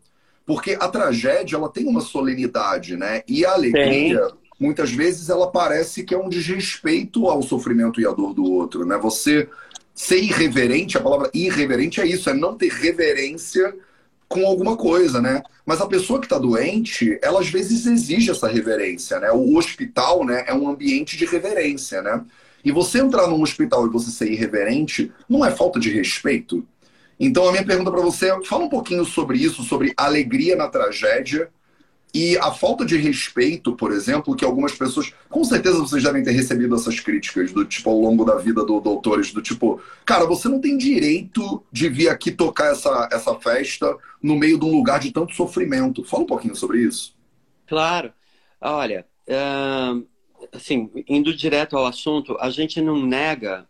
[SPEAKER 2] Porque a tragédia, ela tem uma solenidade, né? E a alegria... Sim muitas vezes ela parece que é um desrespeito ao sofrimento e à dor do outro, né? Você ser irreverente, a palavra irreverente é isso, é não ter reverência com alguma coisa, né? Mas a pessoa que está doente, ela às vezes exige essa reverência, né? O hospital, né, é um ambiente de reverência, né? E você entrar num hospital e você ser irreverente não é falta de respeito? Então a minha pergunta para você é, fala um pouquinho sobre isso, sobre alegria na tragédia E a falta de respeito, por exemplo, que algumas pessoas, com certeza vocês devem ter recebido essas críticas do tipo ao longo da vida do doutores, do tipo, cara, você não tem direito de vir aqui tocar essa, essa festa no meio de um lugar de tanto sofrimento. Fala um pouquinho sobre isso.
[SPEAKER 1] Claro. Olha, assim, indo direto ao assunto, a gente não nega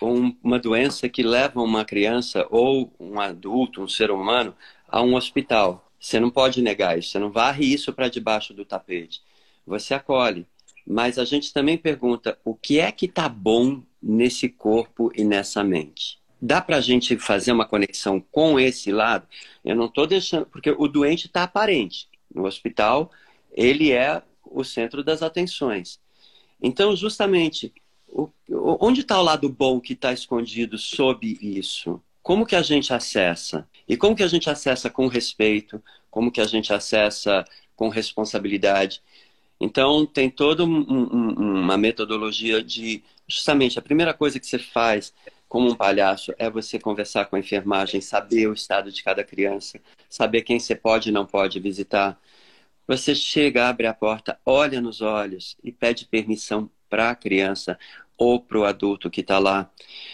[SPEAKER 1] uma doença que leva uma criança ou um adulto, um ser humano, a um hospital. Você não pode negar isso, você não varre isso para debaixo do tapete. Você acolhe. Mas a gente também pergunta o que é que está bom nesse corpo e nessa mente. Dá para a gente fazer uma conexão com esse lado? Eu não estou deixando, porque o doente está aparente. No hospital, ele é o centro das atenções. Então, justamente, o, onde está o lado bom que está escondido sob isso? Como que a gente acessa? E como que a gente acessa com respeito? Como que a gente acessa com responsabilidade? Então, tem toda um, um, uma metodologia de. Justamente, a primeira coisa que você faz como um palhaço é você conversar com a enfermagem, saber o estado de cada criança, saber quem você pode e não pode visitar. Você chega, abre a porta, olha nos olhos e pede permissão para a criança ou para o adulto que está lá.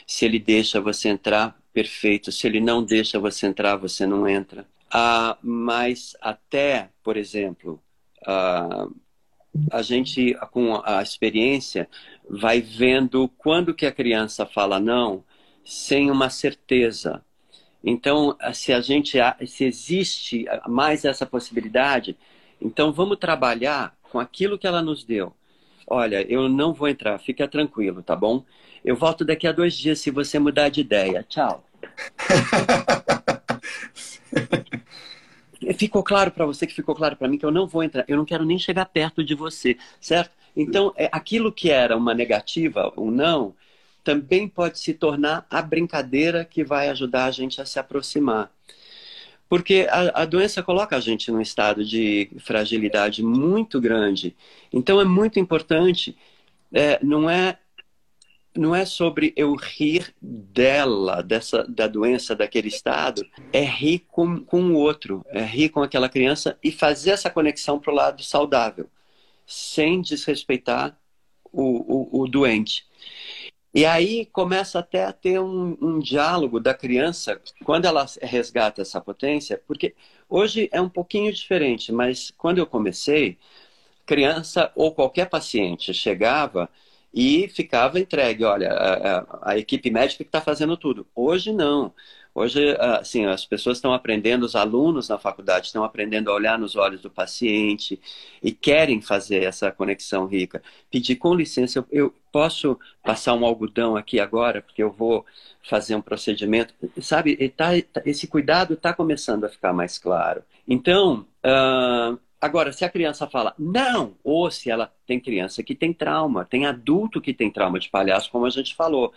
[SPEAKER 1] Se ele deixa você entrar, perfeito. Se ele não deixa você entrar, você não entra. Ah, mas até, por exemplo, ah, a gente, com a experiência, vai vendo quando que a criança fala não, sem uma certeza. Então, se a gente, se existe mais essa possibilidade, então vamos trabalhar com aquilo que ela nos deu. Olha, eu não vou entrar, fica tranquilo, tá bom? Eu volto daqui a dois dias se você mudar de ideia. Tchau. ficou claro para você que ficou claro para mim que eu não vou entrar, eu não quero nem chegar perto de você, certo? Então, é, aquilo que era uma negativa, um não, também pode se tornar a brincadeira que vai ajudar a gente a se aproximar. Porque a, a doença coloca a gente num estado de fragilidade muito grande. Então, é muito importante, é, não é não é sobre eu rir dela, dessa, da doença, daquele estado, é rir com, com o outro, é rir com aquela criança e fazer essa conexão para o lado saudável, sem desrespeitar o, o, o, doente. E aí começa até a ter um, um diálogo da criança quando ela resgata essa potência, porque hoje é um pouquinho diferente, mas quando eu comecei, criança ou qualquer paciente chegava e ficava entregue. Olha, a, a equipe médica que está fazendo tudo. Hoje não. Hoje, assim, as pessoas estão aprendendo, os alunos na faculdade estão aprendendo a olhar nos olhos do paciente e querem fazer essa conexão rica. Pedir com licença, eu, posso passar um algodão aqui agora, porque eu vou fazer um procedimento. Sabe, tá, esse cuidado está começando a ficar mais claro. Então, uh, Agora, se a criança fala não, ou se ela tem criança que tem trauma, tem adulto que tem trauma de palhaço, como a gente falou,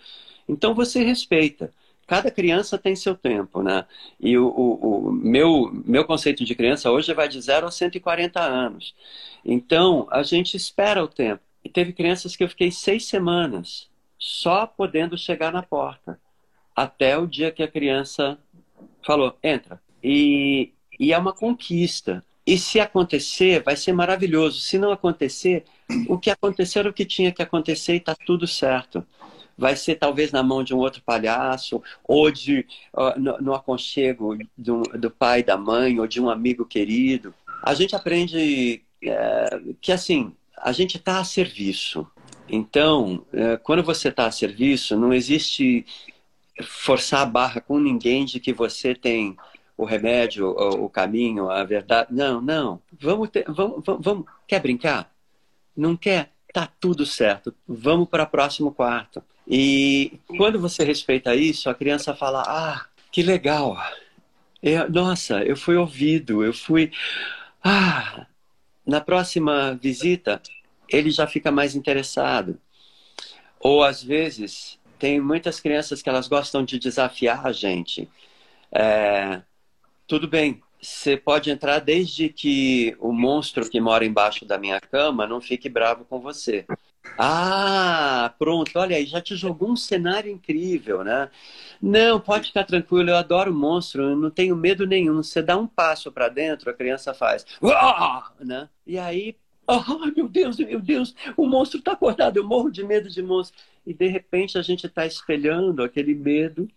[SPEAKER 1] então você respeita. Cada criança tem seu tempo, né? E o, o, o meu, meu conceito de criança hoje vai de 0 a 140 anos. Então, a gente espera o tempo. E teve crianças que eu fiquei seis semanas só podendo chegar na porta. Até o dia que a criança falou, entra. E, e é uma conquista. E se acontecer, vai ser maravilhoso. Se não acontecer, o que acontecer é o que tinha que acontecer e está tudo certo. Vai ser talvez na mão de um outro palhaço, ou de, uh, no, no, aconchego do, do, pai, da mãe, ou de um amigo querido. A gente aprende é, que, assim, a gente está a serviço. Então, é, quando você está a serviço, não existe forçar a barra com ninguém de que você tem o remédio, o, o caminho, a verdade. Não, não. Vamos, ter, vamos, vamos, vamos. Quer brincar? Não quer? Tá tudo certo. Vamos para o próximo quarto. E quando você respeita isso, a criança fala: Ah, que legal. Eu, nossa, eu fui ouvido, eu fui. Ah, na próxima visita, ele já fica mais interessado. Ou às vezes, tem muitas crianças que elas gostam de desafiar a gente. É, tudo bem, você pode entrar desde que o monstro que mora embaixo da minha cama não fique bravo com você. Ah, pronto, olha aí, já te jogou um cenário incrível, né? Não, pode ficar tranquilo, eu adoro monstro, eu não tenho medo nenhum. Você dá um passo para dentro, a criança faz, né? E aí, oh, meu Deus, meu Deus, o monstro está acordado, eu morro de medo de monstro. E de repente a gente está espelhando aquele medo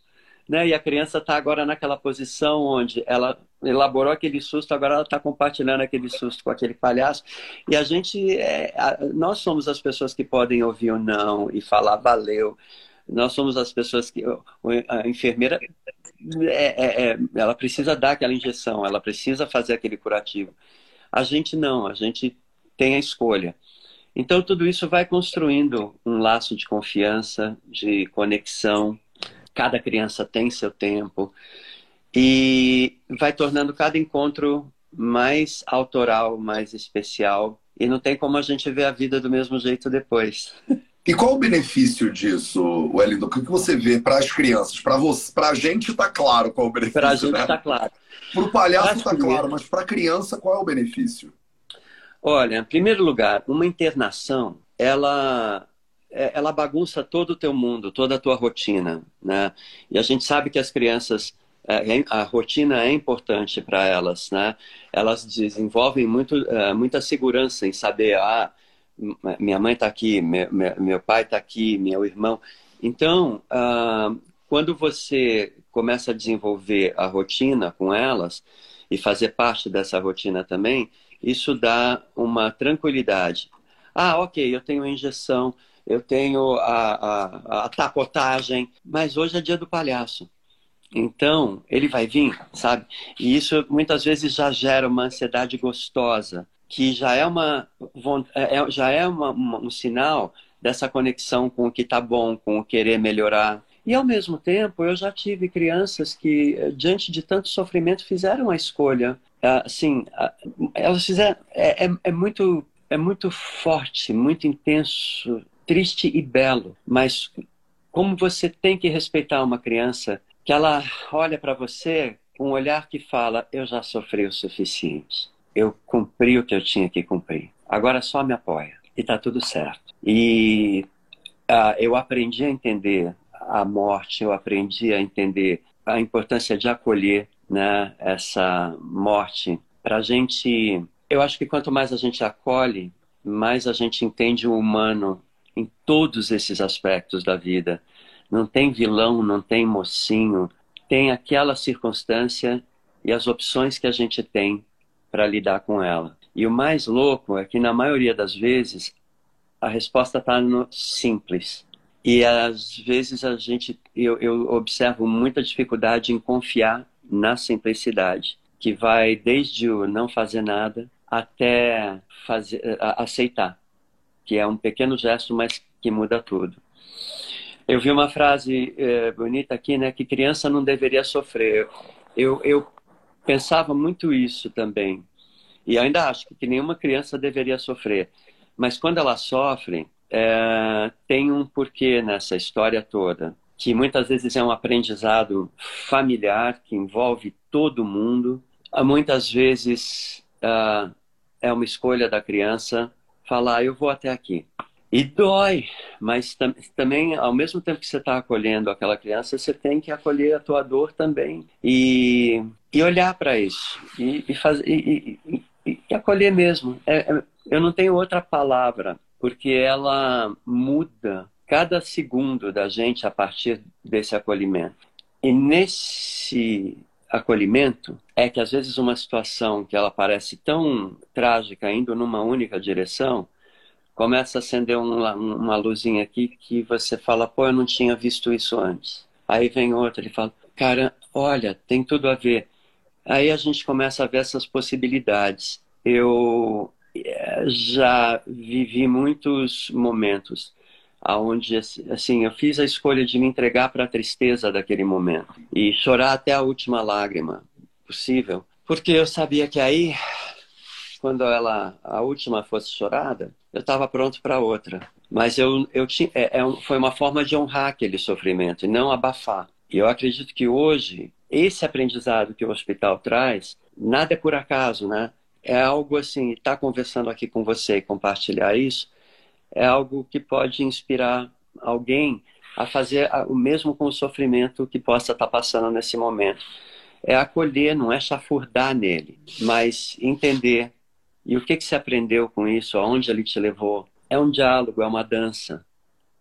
[SPEAKER 1] né? E a criança está agora naquela posição onde ela elaborou aquele susto, agora ela está compartilhando aquele susto com aquele palhaço. E a gente, é, a, nós somos as pessoas que podem ouvir ou não e falar valeu. Nós somos as pessoas que a enfermeira é, é, é, ela precisa dar aquela injeção, ela precisa fazer aquele curativo. A gente não, a gente tem a escolha. Então tudo isso vai construindo um laço de confiança, de conexão, cada criança tem seu tempo e vai tornando cada encontro mais autoral, mais especial e não tem como a gente ver a vida do mesmo jeito depois.
[SPEAKER 2] E qual o benefício disso, Wellington? O que você vê para as crianças? Para você, para a gente está claro qual é o benefício.
[SPEAKER 1] Para a gente está né? claro.
[SPEAKER 2] Para o palhaço está claro, mas para a criança qual é o benefício?
[SPEAKER 1] Olha, em primeiro lugar, uma internação, ela ela bagunça todo o teu mundo, toda a tua rotina, né? E a gente sabe que as crianças é, a rotina é importante para elas, né? Elas desenvolvem muito, é, muita segurança em saber, ah, minha mãe está aqui, meu, meu pai está aqui, meu irmão. Então, ah, quando você começa a desenvolver a rotina com elas e fazer parte dessa rotina também, isso dá uma tranquilidade. Ah, ok, eu tenho injeção, eu tenho a, a, a tapotagem, mas hoje é dia do palhaço. Então, ele vai vir, sabe? E isso muitas vezes já gera uma ansiedade gostosa, que já é, uma, é, é, já é uma, um sinal dessa conexão com o que está bom, com o querer melhorar. E, ao mesmo tempo, eu já tive crianças que, diante de tanto sofrimento, fizeram a escolha. Assim, elas fizeram. É, é, é muito, é muito forte, muito intenso triste e belo, mas como você tem que respeitar uma criança que ela olha para você com um olhar que fala: Eu já sofri o suficiente, eu cumpri o que eu tinha que cumprir, agora só me apoia e está tudo certo. E uh, eu aprendi a entender a morte, eu aprendi a entender a importância de acolher né, essa morte. Para a gente, eu acho que quanto mais a gente acolhe, mais a gente entende o humano em todos esses aspectos da vida. Não tem vilão, não tem mocinho, tem aquela circunstância e as opções que a gente tem para lidar com ela. E o mais louco é que, na maioria das vezes, a resposta está no simples. E às vezes a gente, eu, eu observo muita dificuldade em confiar na simplicidade, que vai desde o não fazer nada até fazer, aceitar que é um pequeno gesto, mas que muda tudo. Eu vi uma frase é, bonita aqui, né, que criança não deveria sofrer. Eu, eu pensava muito isso também. E ainda acho que nenhuma criança deveria sofrer. Mas quando ela sofre, é, tem um porquê nessa história toda, que muitas vezes é um aprendizado familiar que envolve todo mundo. Muitas vezes uh, é uma escolha da criança falar, eu vou até aqui. E dói, mas tam também, ao mesmo tempo que você está acolhendo aquela criança, você tem que acolher a tua dor também e, e olhar para isso e, e, fazer, e, e, e acolher mesmo. É, é, eu não tenho outra palavra, porque ela muda cada segundo da gente a partir desse acolhimento. E nesse acolhimento é que às vezes uma situação que ela parece tão trágica indo numa única direção começa a acender uma, uma luzinha aqui que você fala, pô, eu não tinha visto isso antes. Aí vem outra, ele fala, cara, olha, tem tudo a ver. Aí a gente começa a ver essas possibilidades. Eu eh, já vivi muitos momentos aonde assim eu fiz a escolha de me entregar para a tristeza daquele momento e chorar até a última lágrima possível, porque eu sabia que aí quando ela a última fosse chorada, eu estava pronto para outra. Mas eu eu tinha é, é, foi uma forma de honrar aquele sofrimento e não abafar. E eu acredito que hoje esse aprendizado que o hospital traz, nada é por acaso, né? É algo assim, estar tá conversando aqui com você e compartilhar isso, é algo que pode inspirar alguém a fazer o mesmo com o sofrimento que possa estar passando nesse momento. É acolher, não é chafurdar nele, mas entender. E o que, que você aprendeu com isso? Aonde ele te levou? É um diálogo, é uma dança,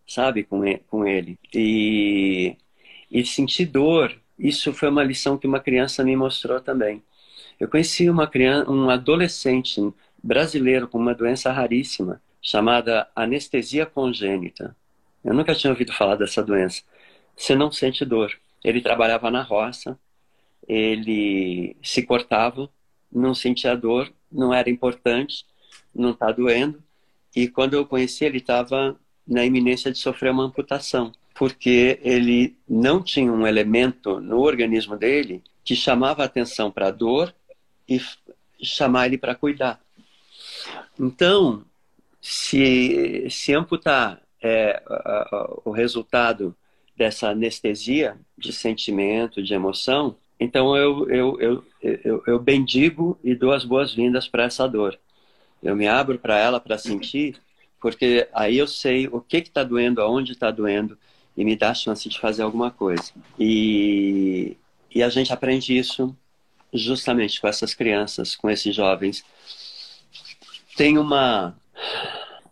[SPEAKER 1] sabe, com ele. E, e sentir dor, isso foi uma lição que uma criança me mostrou também. Eu conheci uma criança, um adolescente brasileiro com uma doença raríssima chamada anestesia congênita. Eu nunca tinha ouvido falar dessa doença. Você não sente dor. Ele trabalhava na roça, ele se cortava, não sentia dor, não era importante, não está doendo. E quando eu conheci, ele estava na iminência de sofrer uma amputação, porque ele não tinha um elemento no organismo dele que chamava atenção para a dor e chamar ele para cuidar. Então, se, se amputar é, a, a, o resultado dessa anestesia de sentimento, de emoção, então eu, eu, eu, eu, eu bendigo e dou as boas-vindas para essa dor. Eu me abro para ela para sentir, porque aí eu sei o que está doendo, aonde está doendo, e me dá a chance de fazer alguma coisa. E, e a gente aprende isso justamente com essas crianças, com esses jovens. Tem uma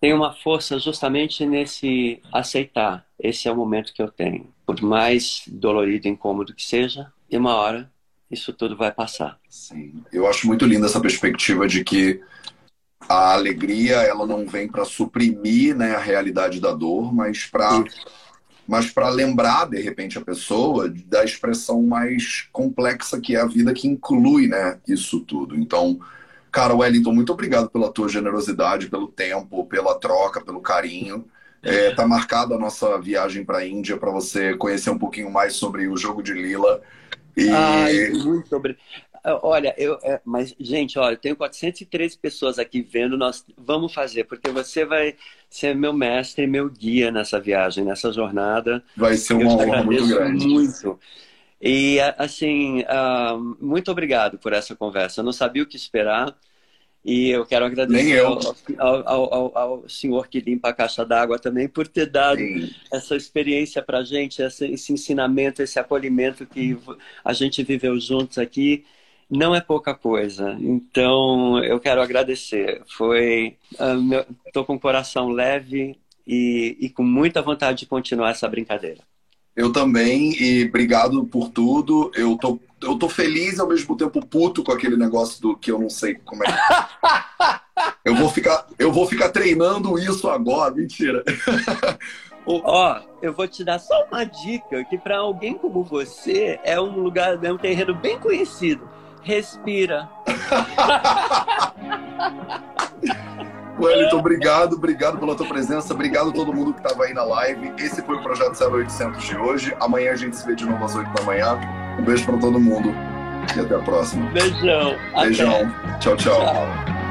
[SPEAKER 1] tem uma força justamente nesse aceitar. Esse é o momento que eu tenho. Por mais dolorido e incômodo que seja, e uma hora isso tudo vai passar.
[SPEAKER 2] Sim. Eu acho muito linda essa perspectiva de que a alegria ela não vem para suprimir né, a realidade da dor, mas para mas para lembrar de repente a pessoa da expressão mais complexa que é a vida que inclui né, isso tudo. Então, Cara, Wellington, muito obrigado pela tua generosidade, pelo tempo, pela troca, pelo carinho. É, tá marcada a nossa viagem para a Índia para você conhecer um pouquinho mais sobre o jogo de Lila.
[SPEAKER 1] E... Ai, muito obrigado. Olha, eu, é, mas, gente, olha, eu tenho 413 pessoas aqui vendo, nós vamos fazer, porque você vai ser meu mestre, meu guia nessa viagem, nessa jornada.
[SPEAKER 2] Vai ser uma honra muito grande.
[SPEAKER 1] Muito. E, assim, uh, muito obrigado por essa conversa. Eu não sabia o que esperar. E eu quero agradecer
[SPEAKER 2] eu.
[SPEAKER 1] Ao, ao, ao, ao, senhor que limpa a caixa d'água também por ter dado Sim. essa experiência para a gente, esse, esse ensinamento, esse acolhimento que a gente viveu juntos aqui. Não é pouca coisa. Então, eu quero agradecer. Foi. Estou uh, com o coração leve e, e com muita vontade de continuar essa brincadeira.
[SPEAKER 2] Eu também, e obrigado por tudo. Eu tô, eu tô feliz ao mesmo tempo puto com aquele negócio do que eu não sei como é. eu vou ficar, eu vou ficar treinando isso agora, mentira.
[SPEAKER 1] Ó, eu vou te dar só uma dica que para alguém como você é um lugar, é um terreno bem conhecido. Respira.
[SPEAKER 2] Wellington, obrigado, obrigado pela tua presença, obrigado a todo mundo que estava aí na live. Esse foi o Projeto 0800 de hoje. Amanhã a gente se vê de novo às 8 da manhã. Um beijo para todo mundo e até a próxima.
[SPEAKER 1] Beijão.
[SPEAKER 2] Beijão. Até. tchau. tchau. tchau.